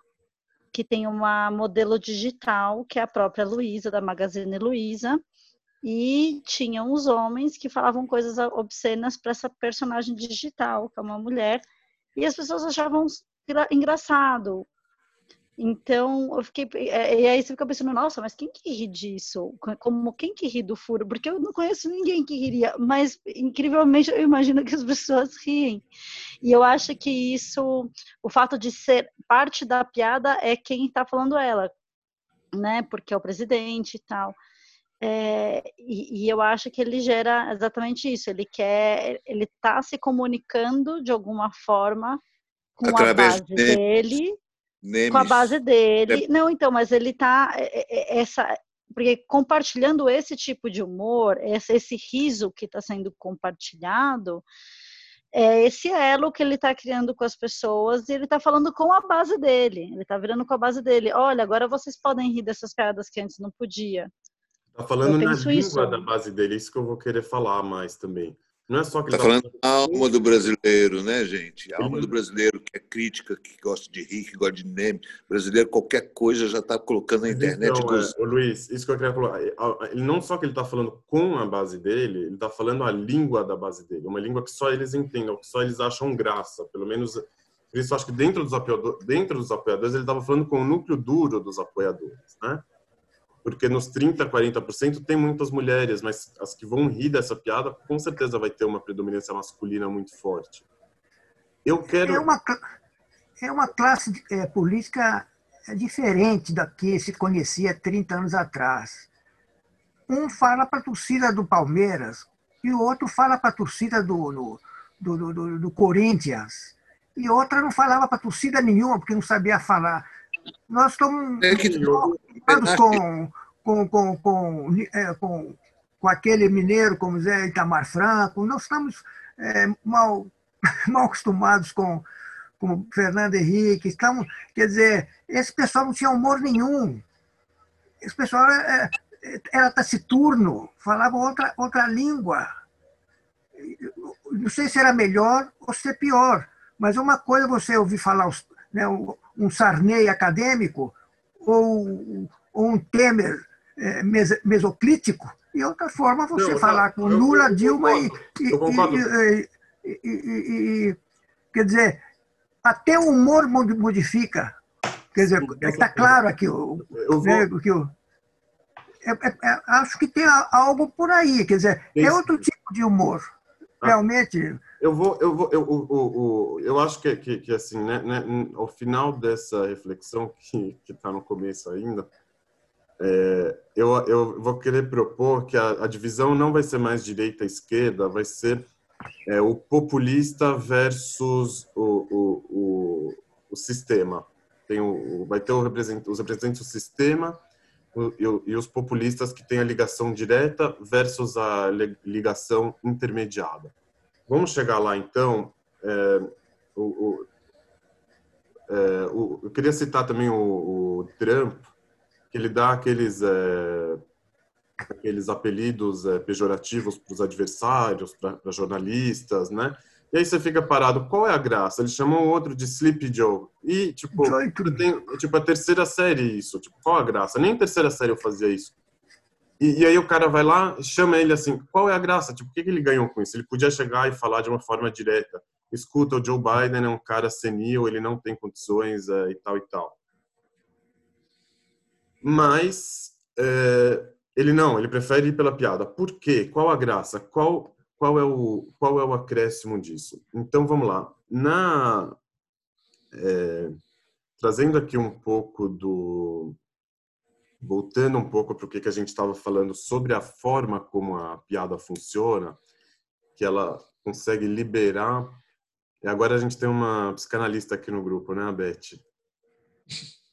que tem uma modelo digital, que é a própria Luiza, da Magazine Luiza, e tinham os homens que falavam coisas obscenas para essa personagem digital, que é uma mulher, e as pessoas achavam engraçado, então, eu fiquei. É, e aí você fica pensando, nossa, mas quem que ri disso? Como quem que ri do furo? Porque eu não conheço ninguém que riria, mas incrivelmente eu imagino que as pessoas riem. E eu acho que isso, o fato de ser parte da piada é quem está falando ela, né? Porque é o presidente e tal. É, e, e, eu acho que ele gera exatamente isso. Ele quer, ele está se comunicando de alguma forma com Através a base dele, dele Nemes. com a base dele. É. Não, então, mas ele tá é, é, essa porque compartilhando esse tipo de humor, esse, esse riso que está sendo compartilhado, é esse elo que ele está criando com as pessoas e ele está falando com a base dele. Ele está virando com a base dele. Olha, agora vocês podem rir dessas piadas que antes não podia. Está falando na língua isso. da base dele, isso que eu vou querer falar mais também. Não é só que tá, tá falando a alma do brasileiro, né, gente? A alma do brasileiro que é crítica, que gosta de rir, que gosta de meme. O brasileiro, qualquer coisa já está colocando na internet. Então, é, o Luiz, isso que eu queria falar. Ele não só que ele está falando com a base dele, ele está falando a língua da base dele. Uma língua que só eles entendem, que só eles acham graça. Pelo menos, por isso acho que dentro dos apoiadores, dentro dos apoiadores ele estava falando com o núcleo duro dos apoiadores, né? Porque nos 30, 40% tem muitas mulheres, mas as que vão rir dessa piada, com certeza vai ter uma predominância masculina muito forte. Eu quero. É uma, é uma classe é, política diferente da que se conhecia 30 anos atrás. Um fala para a torcida do Palmeiras e o outro fala para a torcida do, do, do, do, do Corinthians. E outra não falava para torcida nenhuma, porque não sabia falar. Nós estamos é que... com, com, com, com, é, com, com aquele mineiro como Zé Itamar Franco, nós estamos é, mal, mal acostumados com, com Fernando Henrique. Estamos, quer dizer, esse pessoal não tinha humor nenhum. Esse pessoal é, é era taciturno, falava outra, outra língua. Não sei se era melhor ou se é pior, mas uma coisa você ouvir falar os, né, um Sarney acadêmico ou, ou um Temer é, mesoclítico, e outra forma você não, falar com eu, Lula, eu, Dilma eu e, e, e, Quer dizer, até o humor modifica. Quer dizer, está claro aqui o, né, que o, é, é, é, acho que tem algo por aí, quer dizer, é outro tipo de humor. Ah. Realmente, eu vou, eu vou, eu, eu, eu, eu acho que, que, que assim, né, né, ao final dessa reflexão que está no começo ainda, é, eu, eu vou querer propor que a, a divisão não vai ser mais direita-esquerda, vai ser é, o populista versus o, o, o, o sistema. Tem o, vai ter o represent, os representantes do sistema e, e os populistas que têm a ligação direta versus a ligação intermediada. Vamos chegar lá, então. É, o, o, é, o, eu queria citar também o, Trump, que ele dá aqueles, é, aqueles apelidos é, pejorativos para os adversários, para jornalistas, né? E aí você fica parado, qual é a graça? Eles chamam o outro de Sleepy Joe. E, tipo, tem, tipo, a terceira série isso. Tipo, qual a graça? Nem a terceira série eu fazia isso. E, e, aí o cara vai lá chama ele assim, qual é a graça? Tipo, o que, que ele ganhou com isso? Ele podia chegar e falar de uma forma direta. Escuta, o Joe Biden é um cara senil, ele não tem condições é, e tal e tal. Mas é, Ele não, ele prefere ir pela piada. Por quê? Qual a graça? Qual qual é o qual é o acréscimo disso? Então vamos lá. Na é, trazendo aqui um pouco do voltando um pouco para o que que a gente estava falando sobre a forma como a piada funciona, que ela consegue liberar. E agora a gente tem uma psicanalista aqui no grupo, né, a Beth?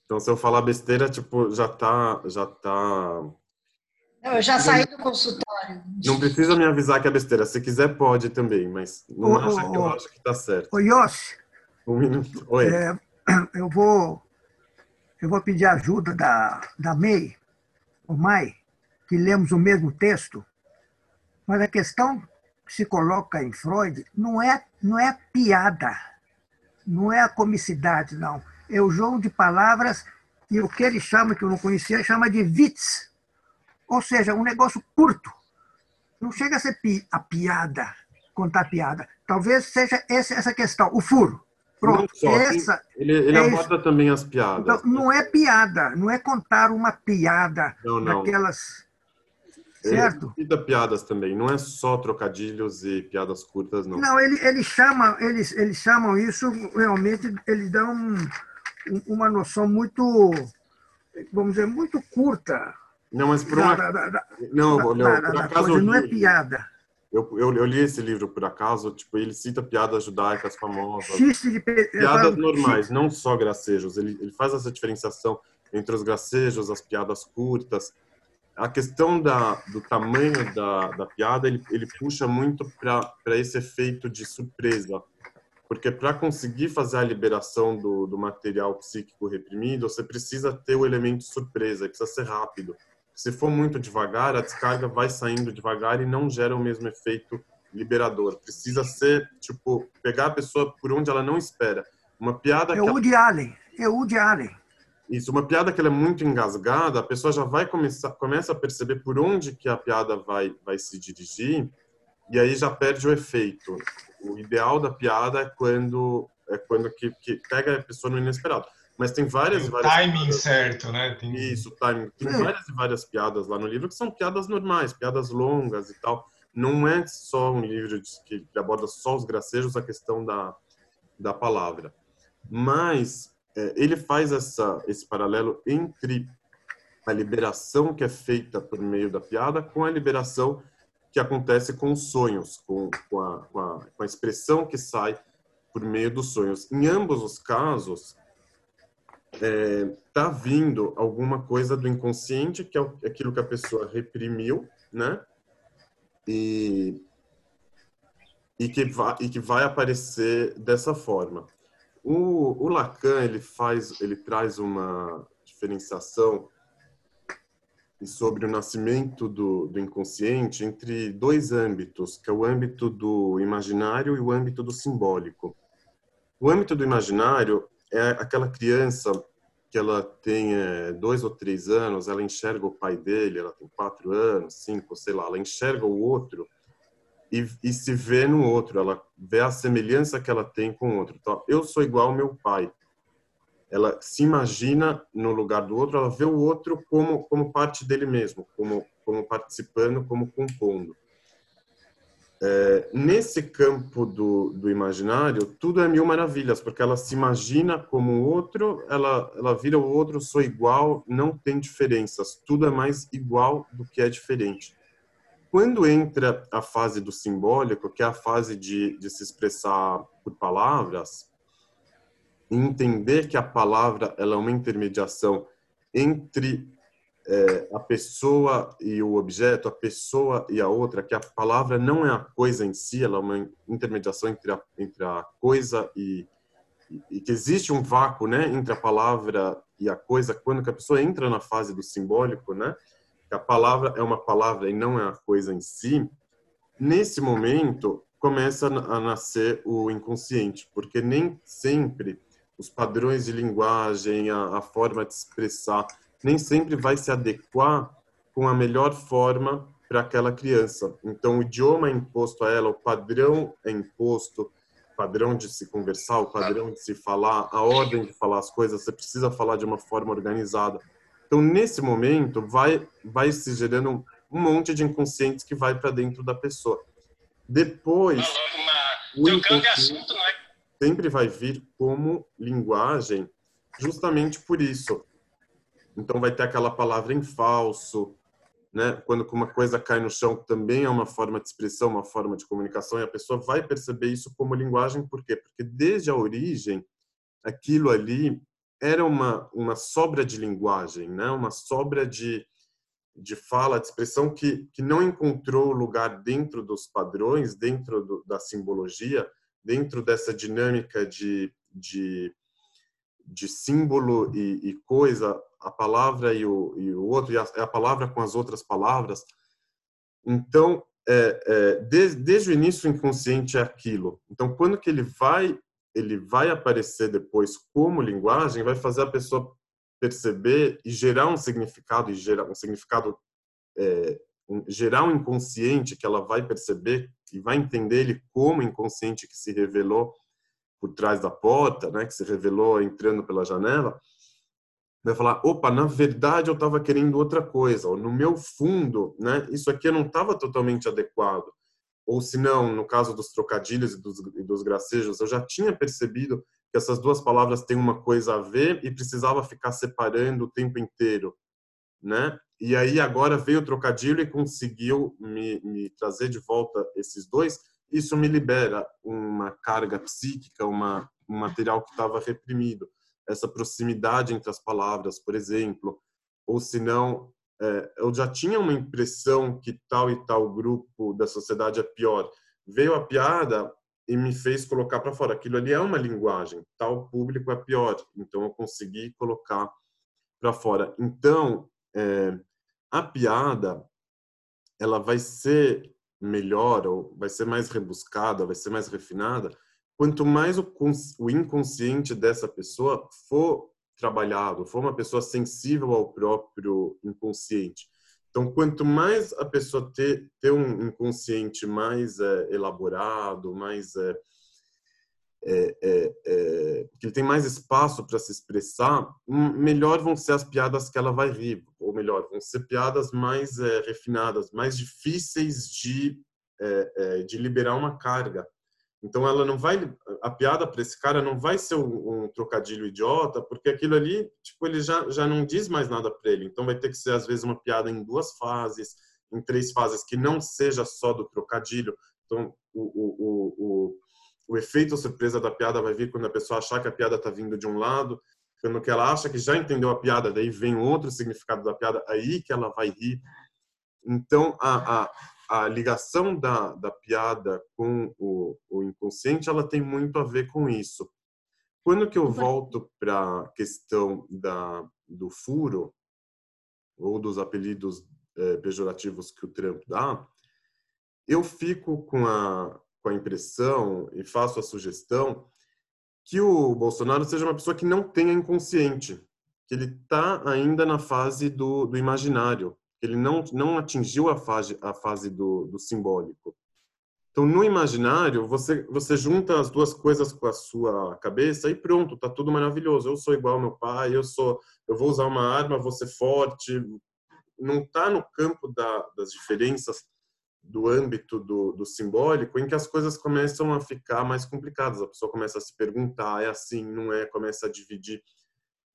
Então se eu falar besteira, tipo, já tá já tá não, eu já saí do consultório. Não precisa me avisar que é besteira. Se quiser, pode também, mas não acha que eu acho que está certo. Oi, Yossi. Um minuto. Oi. É, eu, vou, eu vou pedir ajuda da, da May, o Mai, que lemos o mesmo texto, mas a questão que se coloca em Freud não é, não é piada, não é a comicidade, não. É o jogo de palavras e o que ele chama, que eu não conhecia, chama de witz ou seja, um negócio curto. Não chega a ser pi a piada, contar piada. Talvez seja essa questão, o furo. Pronto, só, essa, ele ele é aborda isso. também as piadas. Então, não é piada, não é contar uma piada não, não. daquelas. Certo? Ele cita piadas também, não é só trocadilhos e piadas curtas, não. Não, ele, ele chama, eles, eles chamam isso, realmente, eles dão um, uma noção muito, vamos dizer, muito curta não, mas por uma... Não, não, por acaso não é piada. Eu, eu, eu, li esse livro por acaso, tipo, ele cita piadas judaicas famosas, piadas normais, não só gracejos. Ele, ele faz essa diferenciação entre os gracejos, as piadas curtas. A questão da, do tamanho da, da piada, ele, ele puxa muito para esse efeito de surpresa. Porque para conseguir fazer a liberação do, do material psíquico reprimido, você precisa ter o elemento surpresa, precisa ser rápido. Se for muito devagar, a descarga vai saindo devagar e não gera o mesmo efeito liberador. Precisa ser, tipo, pegar a pessoa por onde ela não espera. Uma piada. É o Woody ela... Allen. É o Woody Allen. Isso, uma piada que ela é muito engasgada, a pessoa já vai começar, começa a perceber por onde que a piada vai, vai se dirigir e aí já perde o efeito. O ideal da piada é quando é quando que, que pega a pessoa no inesperado. Mas tem várias tem várias. Timing piadas. certo, né? Tem... Isso, timing. Tem várias e várias piadas lá no livro que são piadas normais, piadas longas e tal. Não é só um livro que, que aborda só os gracejos, a questão da, da palavra. Mas é, ele faz essa, esse paralelo entre a liberação que é feita por meio da piada com a liberação que acontece com os sonhos, com, com, a, com, a, com a expressão que sai por meio dos sonhos. Em ambos os casos, é, tá vindo alguma coisa do inconsciente, que é aquilo que a pessoa reprimiu, né? E, e, que, vai, e que vai aparecer dessa forma. O, o Lacan, ele faz, ele traz uma diferenciação sobre o nascimento do, do inconsciente entre dois âmbitos, que é o âmbito do imaginário e o âmbito do simbólico. O âmbito do imaginário é aquela criança que ela tem é, dois ou três anos, ela enxerga o pai dele, ela tem quatro anos, cinco, sei lá, ela enxerga o outro e, e se vê no outro, ela vê a semelhança que ela tem com o outro. Então, eu sou igual ao meu pai. Ela se imagina no lugar do outro, ela vê o outro como como parte dele mesmo, como como participando, como compondo. É, nesse campo do, do imaginário, tudo é mil maravilhas, porque ela se imagina como o outro, ela, ela vira o outro, sou igual, não tem diferenças, tudo é mais igual do que é diferente. Quando entra a fase do simbólico, que é a fase de, de se expressar por palavras, entender que a palavra ela é uma intermediação entre é, a pessoa e o objeto, a pessoa e a outra, que a palavra não é a coisa em si, ela é uma intermediação entre a, entre a coisa e, e que existe um vácuo, né, entre a palavra e a coisa, quando a pessoa entra na fase do simbólico, né, que a palavra é uma palavra e não é a coisa em si, nesse momento começa a nascer o inconsciente, porque nem sempre os padrões de linguagem, a, a forma de expressar nem sempre vai se adequar com a melhor forma para aquela criança. Então, o idioma é imposto a ela, o padrão é imposto, o padrão de se conversar, o padrão de se falar, a ordem de falar as coisas, você precisa falar de uma forma organizada. Então, nesse momento, vai, vai se gerando um monte de inconscientes que vai para dentro da pessoa. Depois, o inconsciente sempre vai vir como linguagem, justamente por isso. Então, vai ter aquela palavra em falso, né? Quando uma coisa cai no chão, também é uma forma de expressão, uma forma de comunicação, e a pessoa vai perceber isso como linguagem, por quê? Porque desde a origem, aquilo ali era uma, uma sobra de linguagem, né? uma sobra de, de fala, de expressão que, que não encontrou lugar dentro dos padrões, dentro do, da simbologia, dentro dessa dinâmica de, de, de símbolo e, e coisa, a palavra e o, e o outro, e a, a palavra com as outras palavras. Então, é, é, desde, desde o início, o inconsciente é aquilo. Então, quando que ele vai ele vai aparecer depois como linguagem, vai fazer a pessoa perceber e gerar um significado e gerar um significado é, gerar um inconsciente que ela vai perceber e vai entender ele como inconsciente que se revelou por trás da porta, né, que se revelou entrando pela janela, vai falar, opa, na verdade eu estava querendo outra coisa, ou no meu fundo, né, isso aqui não estava totalmente adequado ou se não, no caso dos trocadilhos e dos, e dos gracejos, eu já tinha percebido que essas duas palavras têm uma coisa a ver e precisava ficar separando o tempo inteiro, né? E aí agora veio o trocadilho e conseguiu me, me trazer de volta esses dois. Isso me libera uma carga psíquica, uma, um material que estava reprimido. Essa proximidade entre as palavras, por exemplo, ou se não é, eu já tinha uma impressão que tal e tal grupo da sociedade é pior. Veio a piada e me fez colocar para fora. Aquilo ali é uma linguagem, tal público é pior. Então eu consegui colocar para fora. Então, é, a piada ela vai ser melhor ou vai ser mais rebuscada, vai ser mais refinada, quanto mais o, o inconsciente dessa pessoa for trabalhado, for uma pessoa sensível ao próprio inconsciente. Então, quanto mais a pessoa ter, ter um inconsciente mais é, elaborado, mais é, é, é, é que ele tem mais espaço para se expressar, melhor vão ser as piadas que ela vai rir, ou melhor, vão ser piadas mais é, refinadas, mais difíceis de de liberar uma carga. Então ela não vai a piada para esse cara não vai ser um, um, trocadilho idiota, porque aquilo ali, tipo, ele já já não diz mais nada para ele. Então vai ter que ser às vezes uma piada em duas fases, em três fases que não seja só do trocadilho. Então o, o, o, o, efeito surpresa da piada vai vir quando a pessoa achar que a piada está vindo de um lado, quando que ela acha que já entendeu a piada, daí vem outro significado da piada, aí que ela vai rir. Então a, a a ligação da, da piada com o, o inconsciente, ela tem muito a ver com isso. Quando que eu volto para a questão da, do furo, ou dos apelidos é, pejorativos que o Trump dá, eu fico com a, com a impressão e faço a sugestão que o Bolsonaro seja uma pessoa que não tenha inconsciente, que ele está ainda na fase do, do imaginário, ele não, não atingiu a fase, a fase do, do simbólico. Então, no imaginário, você, você junta as duas coisas com a sua cabeça e pronto, tá tudo maravilhoso. Eu sou igual ao meu pai, eu sou, eu vou usar uma arma, vou ser forte. Não tá no campo da, das diferenças do âmbito do, do simbólico em que as coisas começam a ficar mais complicadas. A pessoa começa a se perguntar, é assim, não é? Começa a dividir.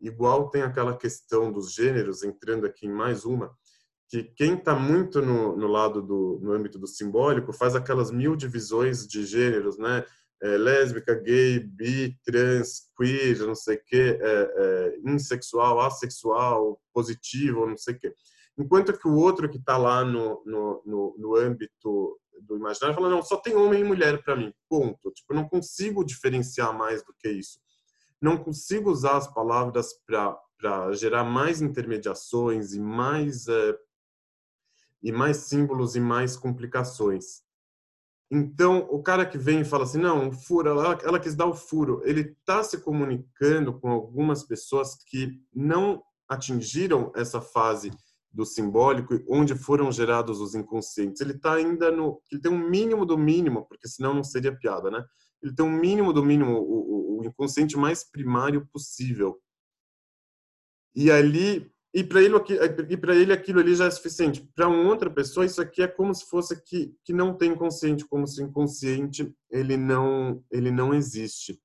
Igual tem aquela questão dos gêneros, entrando aqui em mais uma, que quem está muito no, no lado do no âmbito do simbólico faz aquelas mil divisões de gêneros, né? É, lésbica, gay, bi, trans, queer, não sei o quê, é, é, insexual, assexual, positivo, não sei o quê. Enquanto que o outro que está lá no, no, no, no, âmbito do imaginário fala, não, só tem homem e mulher para mim, ponto. Tipo, eu não consigo diferenciar mais do que isso. Não consigo usar as palavras para gerar mais intermediações e mais é, e mais símbolos e mais complicações. Então, o cara que vem e fala assim, não, furo, ela, ela quis dar o furo, ele está se comunicando com algumas pessoas que não atingiram essa fase do simbólico, onde foram gerados os inconscientes. Ele está ainda no. Ele tem um mínimo do mínimo, porque senão não seria piada, né? Ele tem um mínimo do mínimo, o, o inconsciente mais primário possível. E ali e para ele, e ele aquilo ali já é suficiente. Para uma outra pessoa, isso aqui é como se fosse que, que não tem consciente, como se inconsciente ele não, ele não existe.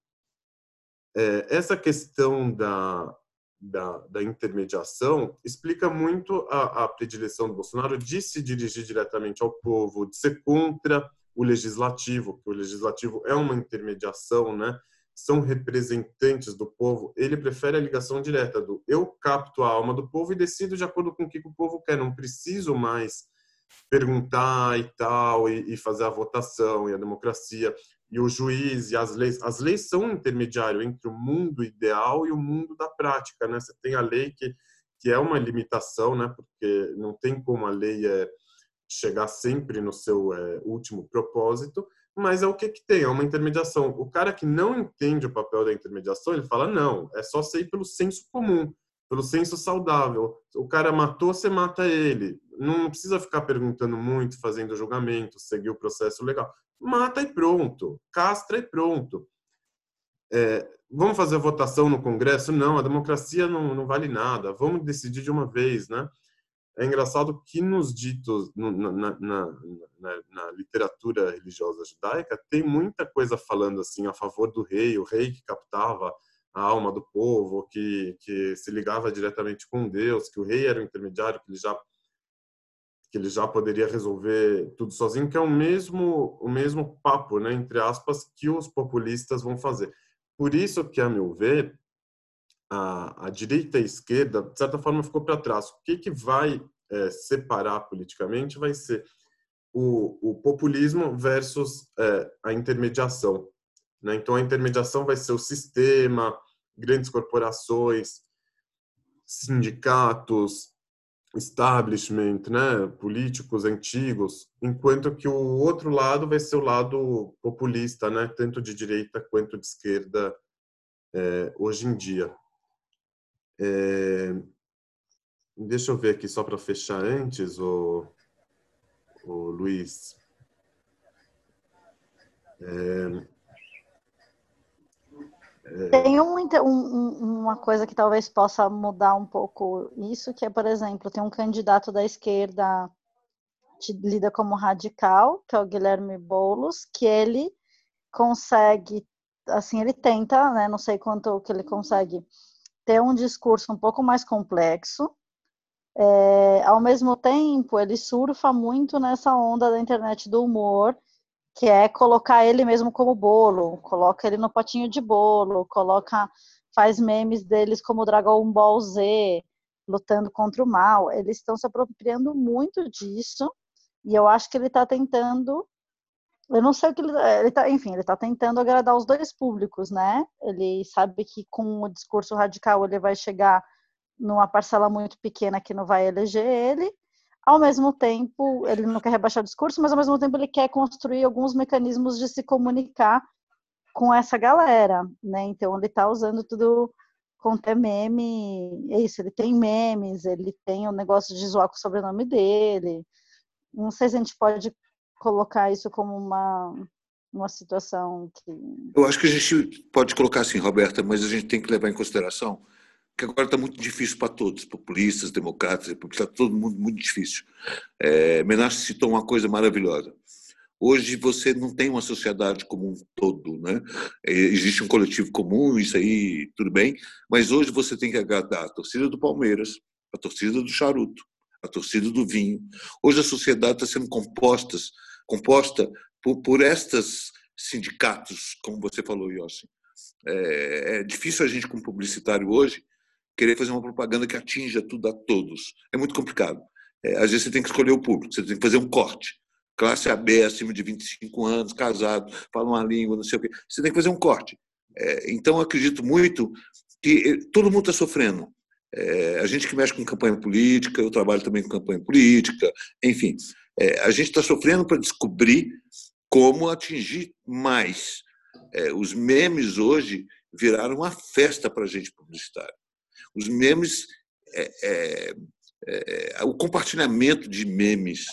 É, essa questão da, da, da, intermediação explica muito a, a predileção do Bolsonaro de se dirigir diretamente ao povo, de ser contra o legislativo, que o legislativo é uma intermediação, né? são representantes do povo, ele prefere a ligação direta do eu capto a alma do povo e decido de acordo com o que o povo quer. Não preciso mais perguntar e tal, e, e fazer a votação e a democracia e o juiz e as leis. As leis são um intermediário entre o mundo ideal e o mundo da prática, né? Você tem a lei que que é uma limitação, né? Porque não tem como a lei é, chegar sempre no seu é, último propósito, mas é o que, que tem, é uma intermediação. O cara que não entende o papel da intermediação, ele fala, não, é só ser pelo senso comum, pelo senso saudável. O cara matou, você mata ele. Não precisa ficar perguntando muito, fazendo julgamento, seguir o processo legal. Mata e pronto. Castra e pronto. É, vamos fazer votação no Congresso? Não, a democracia não, não vale nada. Vamos decidir de uma vez, né? É engraçado que nos ditos, na, na, na, na, literatura religiosa judaica, tem muita coisa falando assim a favor do rei, o rei que captava a alma do povo, que, que se ligava diretamente com Deus, que o rei era o intermediário, que ele já que ele já poderia resolver tudo sozinho, que é o mesmo o mesmo papo, né, entre aspas, que os populistas vão fazer. Por isso que, a meu ver, a, a direita e a esquerda, de certa forma, ficou para trás. O que, que vai é, separar politicamente vai ser o, o populismo versus é, a intermediação. Né? Então, a intermediação vai ser o sistema, grandes corporações, sindicatos, establishment, né, políticos antigos, enquanto que o outro lado vai ser o lado populista, né, tanto de direita quanto de esquerda é, hoje em dia. É, deixa eu ver aqui só para fechar antes, o, o Luiz. É, tem um, um, uma coisa que talvez possa mudar um pouco isso, que é, por exemplo, tem um candidato da esquerda que lida como radical, que é o Guilherme Boulos, que ele consegue, assim, ele tenta, né, não sei quanto que ele consegue ter um discurso um pouco mais complexo. É, ao mesmo tempo, ele surfa muito nessa onda da internet do humor, que é colocar ele mesmo como bolo, coloca ele no potinho de bolo, coloca, faz memes deles como Dragon Ball Z, lutando contra o mal. Eles estão se apropriando muito disso, e eu acho que ele está tentando eu não sei o que ele, ele tá, enfim, ele está tentando agradar os dois públicos, né? Ele sabe que com o discurso radical ele vai chegar numa parcela muito pequena que não vai eleger ele. Ao mesmo tempo, ele não quer rebaixar o discurso, mas ao mesmo tempo ele quer construir alguns mecanismos de se comunicar com essa galera, né? Então ele está usando tudo com ter meme, é isso, ele tem memes, ele tem o um negócio de zoar com o sobrenome dele. Não sei se a gente pode colocar isso como uma, uma situação que. Eu acho que a gente pode colocar assim, Roberta, mas a gente tem que levar em consideração que agora está muito difícil para todos, populistas, democratas, está todo mundo muito difícil. É, citou uma coisa maravilhosa. Hoje você não tem uma sociedade como um todo, né? É, existe um coletivo comum, isso aí tudo bem, mas hoje você tem que agradar a torcida do Palmeiras, a torcida do charuto, a torcida do vinho. Hoje a sociedade está sendo composta composta por, por estas sindicatos, como você falou, Yossi. É, é, difícil a gente, como publicitário hoje, querer fazer uma propaganda que atinja tudo a todos. É muito complicado. É, às vezes você tem que escolher o público, você tem que fazer um corte. Classe AB, acima de 25 anos, casado, fala uma língua, não sei o quê. Você tem que fazer um corte. É, então, acredito muito que eh, todo mundo está sofrendo. É, a gente que mexe com campanha política, eu trabalho também com campanha política, enfim. É, a gente está sofrendo para descobrir como atingir mais. É, os memes hoje viraram uma festa para a gente publicitária. Os memes, é, é, é, o compartilhamento de memes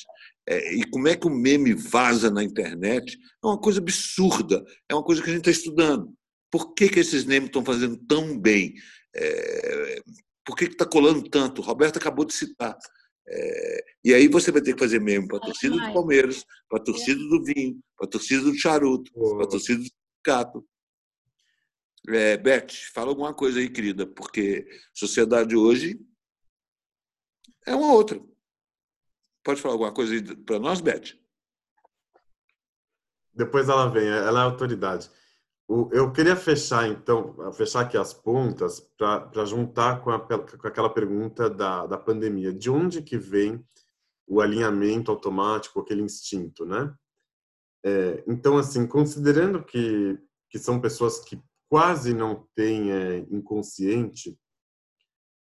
é, e como é que o meme vaza na internet é uma coisa absurda, é uma coisa que a gente está estudando. Por que, que esses memes estão fazendo tão bem? Por que está colando tanto? O Roberto acabou de citar. É, e aí você vai ter que fazer mesmo para a torcida do Palmeiras, para a torcida do vinho, para a torcida do charuto, para a torcida do cato. É, Beth, fala alguma coisa aí, querida, porque sociedade hoje é uma outra. Pode falar alguma coisa para nós, Beth? Depois ela vem, ela é autoridade. Eu queria fechar, então, fechar aqui as pontas para juntar com, a, com, aquela pergunta da, da pandemia. De onde que vem o alinhamento automático, aquele instinto, né? É, então, assim, considerando que, que são pessoas que quase não têm é, inconsciente,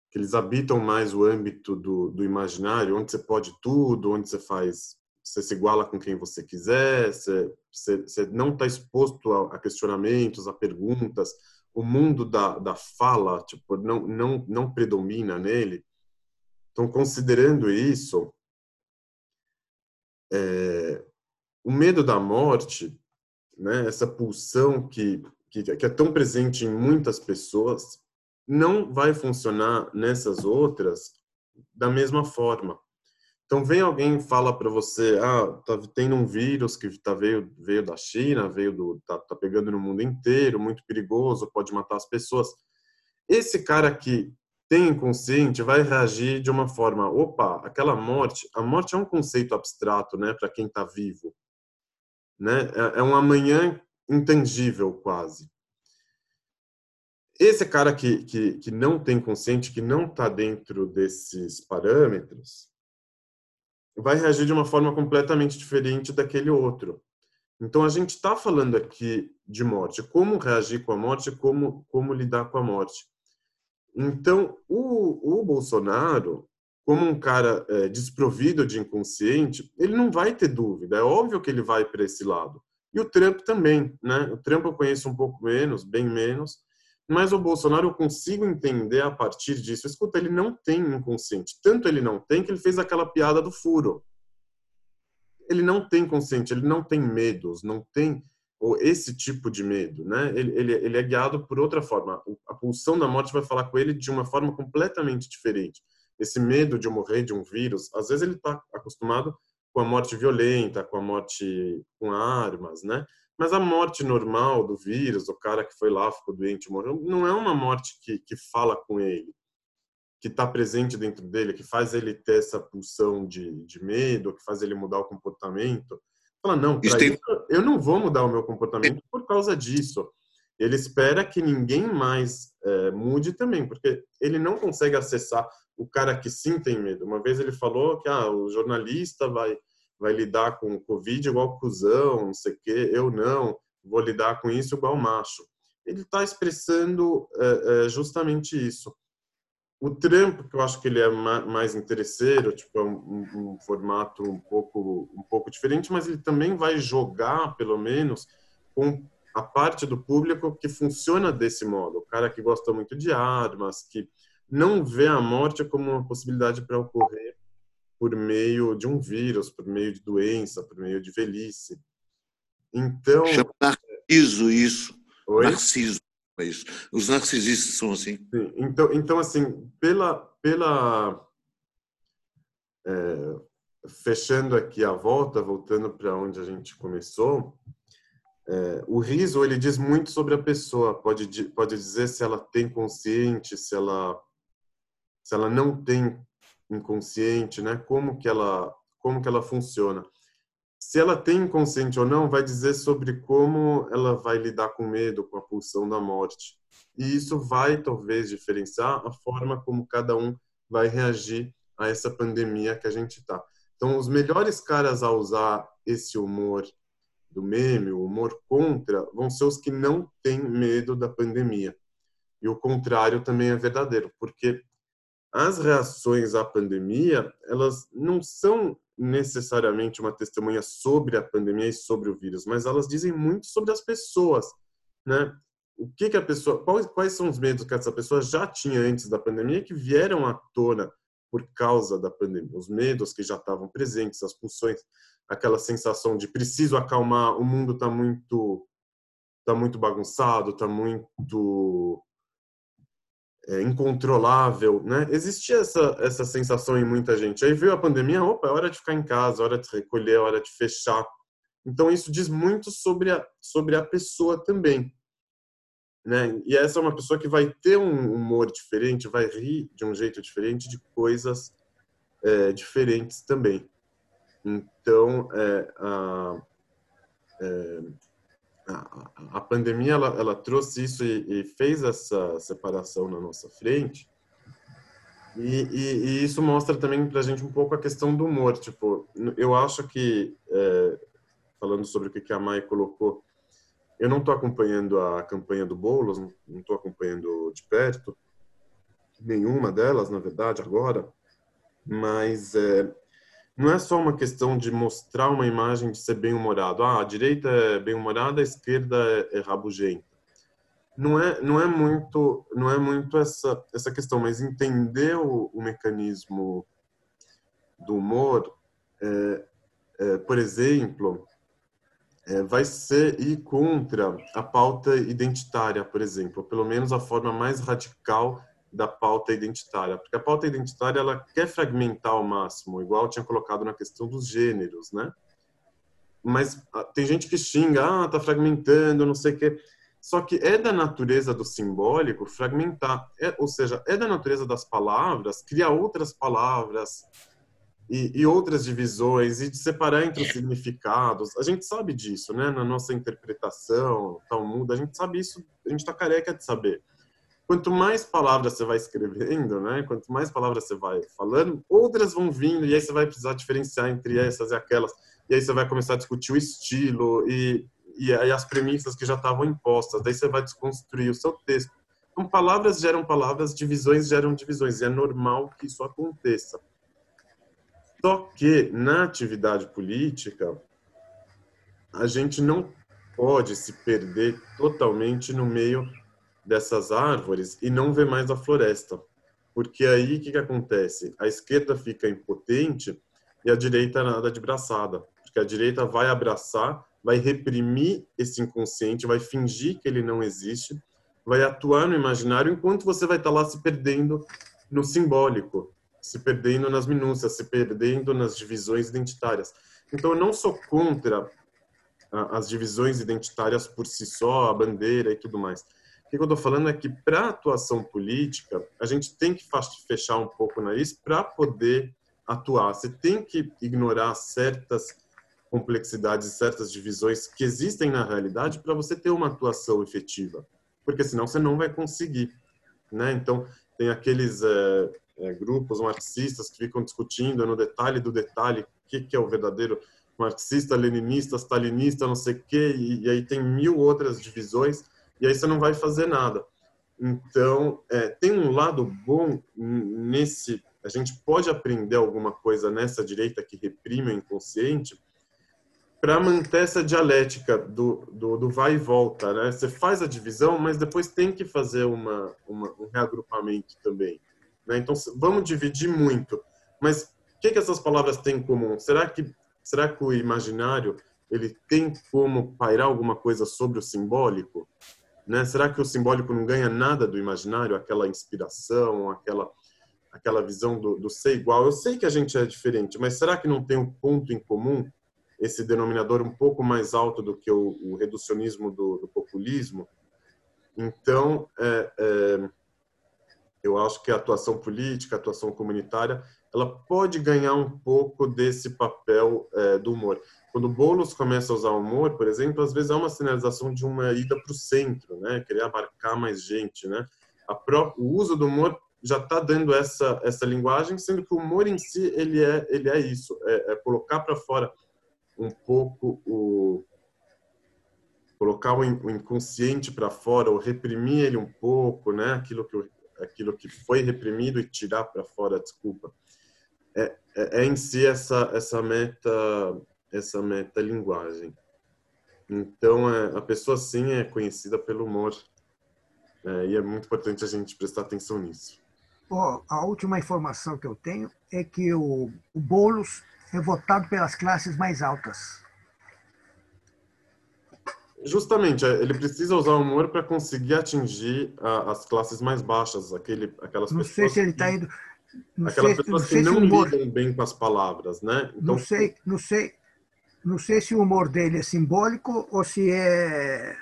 que eles habitam mais o âmbito do, do imaginário, onde você pode tudo, onde você faz você se iguala com quem você quiser, você, você, você não está exposto a, a, questionamentos, a perguntas, o mundo da, da fala tipo, não, não, não predomina nele. Então, considerando isso, é, o medo da morte, né, essa pulsão que, que, que é tão presente em muitas pessoas, não vai funcionar nessas outras da mesma forma. Então vem alguém e fala para você, ah, tá tendo um vírus que tá veio veio da China, veio do tá, tá pegando no mundo inteiro, muito perigoso, pode matar as pessoas. Esse cara aqui tem inconsciente vai reagir de uma forma, opa, aquela morte, a morte é um conceito abstrato, né, para quem está vivo, né? É, é um amanhã intangível quase. Esse cara que, que, que não tem consciente, que não está dentro desses parâmetros, vai reagir de uma forma completamente diferente daquele outro. Então a gente está falando aqui de morte, como reagir com a morte, como como lidar com a morte. Então o, o Bolsonaro, como um cara é, desprovido de inconsciente, ele não vai ter dúvida. É óbvio que ele vai para esse lado. E o Trump também, né? O Trump eu conheço um pouco menos, bem menos, mas o Bolsonaro eu consigo entender a partir disso. Escuta, ele não tem inconsciente. Tanto ele não tem que ele fez aquela piada do furo. Ele não tem consciente, ele não tem medos, não tem ou esse tipo de medo, né? Ele, ele, ele é guiado por outra forma. A pulsão da morte vai falar com ele de uma forma completamente diferente. Esse medo de morrer de um vírus, às vezes ele está acostumado com a morte violenta, com a morte com armas, né? Mas a morte normal do vírus, o cara que foi lá, ficou doente, morreu, não é uma morte que, que fala com ele, que está presente dentro dele, que faz ele ter essa pulsão de, de medo, que faz ele mudar o comportamento. Fala, não, isso, eu não vou mudar o meu comportamento por causa disso. Ele espera que ninguém mais é, mude também, porque ele não consegue acessar o cara que sim tem medo. Uma vez ele falou que ah, o jornalista vai vai lidar com o Covid igual cuzão, não sei o quê, eu não, vou lidar com isso igual macho. Ele está expressando é, é, justamente isso. O Trump, que eu acho que ele é mais interesseiro, tipo, é um, um, formato um pouco, um pouco diferente, mas ele também vai jogar, pelo menos, com a parte do público que funciona desse modo. O cara que gosta muito de armas, que não vê a morte como uma possibilidade para ocorrer por meio de um vírus, por meio de doença, por meio de velhice. Então. Chama narciso isso. Oi? Narciso. É isso. Os narcisistas são assim. Sim. Então, então, assim, pela. pela é, fechando aqui a volta, voltando para onde a gente começou, é, o riso ele diz muito sobre a pessoa. Pode, pode dizer se ela tem consciente, se ela, se ela não tem inconsciente, né? Como que ela como que ela funciona. Se ela tem inconsciente ou não, vai dizer sobre como ela vai lidar com medo, com a pulsão da morte. E isso vai talvez diferenciar a forma como cada um vai reagir a essa pandemia que a gente está. Então, os melhores caras a usar esse humor do meme, o humor contra, vão ser os que não têm medo da pandemia. E o contrário também é verdadeiro, porque as reações à pandemia, elas não são necessariamente uma testemunha sobre a pandemia e sobre o vírus, mas elas dizem muito sobre as pessoas, né? O que que a pessoa, quais, quais são os medos que essa pessoa já tinha antes da pandemia que vieram à tona por causa da pandemia, os medos que já estavam presentes, as pulsões, aquela sensação de preciso acalmar, o mundo está muito tá muito bagunçado, está muito é, incontrolável, né? Existia essa, essa sensação em muita gente. Aí veio a pandemia, opa, é hora de ficar em casa, é hora de recolher, é hora de fechar. Então isso diz muito sobre a, sobre a pessoa também. Né? E essa é uma pessoa que vai ter um humor diferente, vai rir de um jeito diferente de coisas é, diferentes também. Então, é, a, é, a, a, pandemia ela, ela trouxe isso e, e, fez essa separação na nossa frente. E, e, e isso mostra também para a gente um pouco a questão do humor. Tipo, eu acho que, é, falando sobre o que a Mai colocou, eu não estou acompanhando a campanha do Boulos, não estou acompanhando de perto, nenhuma delas, na verdade, agora, mas é, não é só uma questão de mostrar uma imagem de ser bem-humorado. Ah, a direita é bem-humorada, a esquerda é, é rabugenta. Não é, não é muito, não é muito essa essa questão, mas entender o, o mecanismo do humor, é, é, por exemplo, é, vai ser ir contra a pauta identitária, por exemplo, pelo menos a forma mais radical da pauta identitária, porque a pauta identitária ela quer fragmentar ao máximo, igual tinha colocado na questão dos gêneros, né? Mas ah, tem gente que xinga, ah, tá fragmentando, não sei o quê. Só que é da natureza do simbólico fragmentar, é, ou seja, é da natureza das palavras criar outras palavras, e, e, outras divisões e de separar entre os significados. A gente sabe disso, né? Na nossa interpretação, Talmud, a gente sabe isso, a gente está careca de saber. Quanto mais palavras você vai escrevendo, né? Quanto mais palavras você vai falando, outras vão vindo e aí você vai precisar diferenciar entre essas e aquelas. E aí você vai começar a discutir o estilo e, e aí as premissas que já estavam impostas. Daí você vai desconstruir o seu texto. Então, palavras geram palavras, divisões geram divisões. E é normal que isso aconteça. Só que na atividade política, a gente não pode se perder totalmente no meio dessas árvores e não ver mais a floresta. Porque aí o que, que acontece? A esquerda fica impotente e a direita nada de braçada. Porque a direita vai abraçar, vai reprimir esse inconsciente, vai fingir que ele não existe, vai atuar no imaginário, enquanto você vai estar lá se perdendo no simbólico se perdendo nas minúcias, se perdendo nas divisões identitárias. Então, eu não sou contra as divisões identitárias por si só, a bandeira e tudo mais. Que eu estou falando é que, para atuação política, a gente tem que fechar um pouco o nariz para poder atuar. Você tem que ignorar certas complexidades, certas divisões que existem na realidade para você ter uma atuação efetiva, porque senão você não vai conseguir. Né? Então, tem aqueles é, é, grupos marxistas que ficam discutindo no detalhe do detalhe o que, que é o verdadeiro marxista, leninista, stalinista, não sei o quê, e, e, aí tem mil outras divisões, e aí você não vai fazer nada. Então, é, tem um lado bom nesse. A gente pode aprender alguma coisa nessa direita que reprime o inconsciente para manter essa dialética do, do, do, vai e volta. Né? Você faz a divisão, mas depois tem que fazer uma, uma um reagrupamento também. Né? Então, vamos dividir muito. Mas o que, que essas palavras têm em comum? Será que, será que o imaginário ele tem como pairar alguma coisa sobre o simbólico? Né? Será que o simbólico não ganha nada do imaginário? Aquela inspiração, aquela aquela visão do, do ser igual. Eu sei que a gente é diferente, mas será que não tem um ponto em comum? Esse denominador um pouco mais alto do que o, o reducionismo do, do populismo? Então, é, é, eu acho que a atuação política, a atuação comunitária, ela pode ganhar um pouco desse papel é, do humor. Quando o Boulos começa a usar humor, por exemplo, às vezes é uma sinalização de uma ida para o centro, né? Querer abarcar mais gente, né? O uso do humor já está dando essa essa linguagem, sendo que o humor em si ele é ele é isso, é, é colocar para fora um pouco o colocar o inconsciente para fora, ou reprimir ele um pouco, né? Aquilo que o aquilo que foi reprimido e tirar para fora desculpa. É, é, é, em si essa essa meta essa meta linguagem. Então é, a pessoa sim é conhecida pelo humor é, e é muito importante a gente prestar atenção nisso. Oh, a última informação que eu tenho é que o, o Bolos é votado pelas classes mais altas. Justamente, é, ele precisa usar o humor para conseguir atingir a, as classes mais baixas, aquele, aquelas não pessoas. Não sei se ele está indo. Não aquelas sei, pessoas não que não humor... lidam bem com as palavras, né? Então, não sei, não sei, não sei se o humor dele é simbólico ou se é,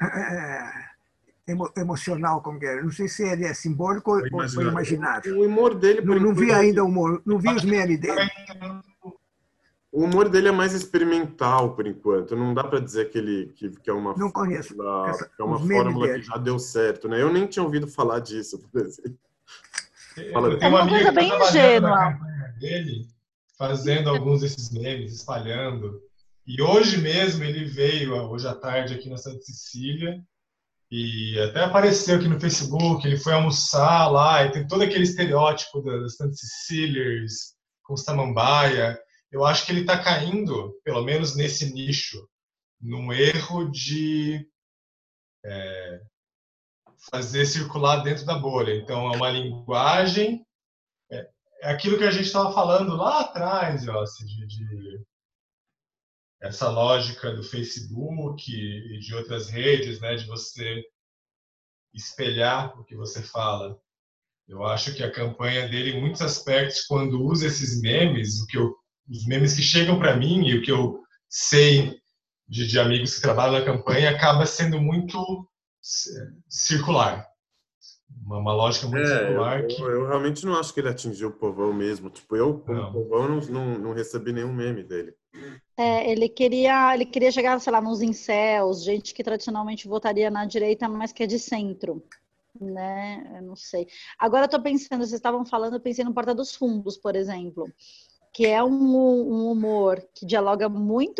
é emocional, como que é. Não sei se ele é simbólico ou imaginário. O humor dele. Não, não vi ainda o humor, não vi os memes dele. O humor dele é mais experimental por enquanto. Não dá para dizer que ele que, que é uma não conheço fórmula, essa, que é uma fórmula que já deu certo, né? Eu nem tinha ouvido falar disso, por exemplo. Fala, é uma coisa bem ingênua. Dele, fazendo alguns desses memes, espalhando. E hoje mesmo ele veio, hoje à tarde, aqui na Santa Cecília, e até apareceu aqui no Facebook, ele foi almoçar lá, e tem todo aquele estereótipo das Santa Cecílias com samambaia. Eu acho que ele está caindo, pelo menos nesse nicho, num erro de é, fazer circular dentro da bolha. Então, é uma linguagem. É, aquilo que a gente estava falando lá atrás, ó, assim, de, de, essa lógica do Facebook e de outras redes, né, de você espelhar o que você fala. Eu acho que a campanha dele, em muitos aspectos, quando usa esses memes, o que eu, os memes que chegam para mim e o que eu sei de, de amigos que trabalham na campanha, acaba sendo muito circular. Uma, uma lógica muito é, circular. Eu, que... eu, realmente não acho que ele atingiu o povão mesmo. Tipo, eu, como não. povão, não, não, não recebi nenhum meme dele. É, ele queria, ele queria chegar, sei lá, nos incels, gente que tradicionalmente votaria na direita, mas que é de centro, né? Eu não sei. Agora eu tô pensando, vocês estavam falando, eu pensei no Porta dos Fundos, por exemplo, que é um, um humor que dialoga muito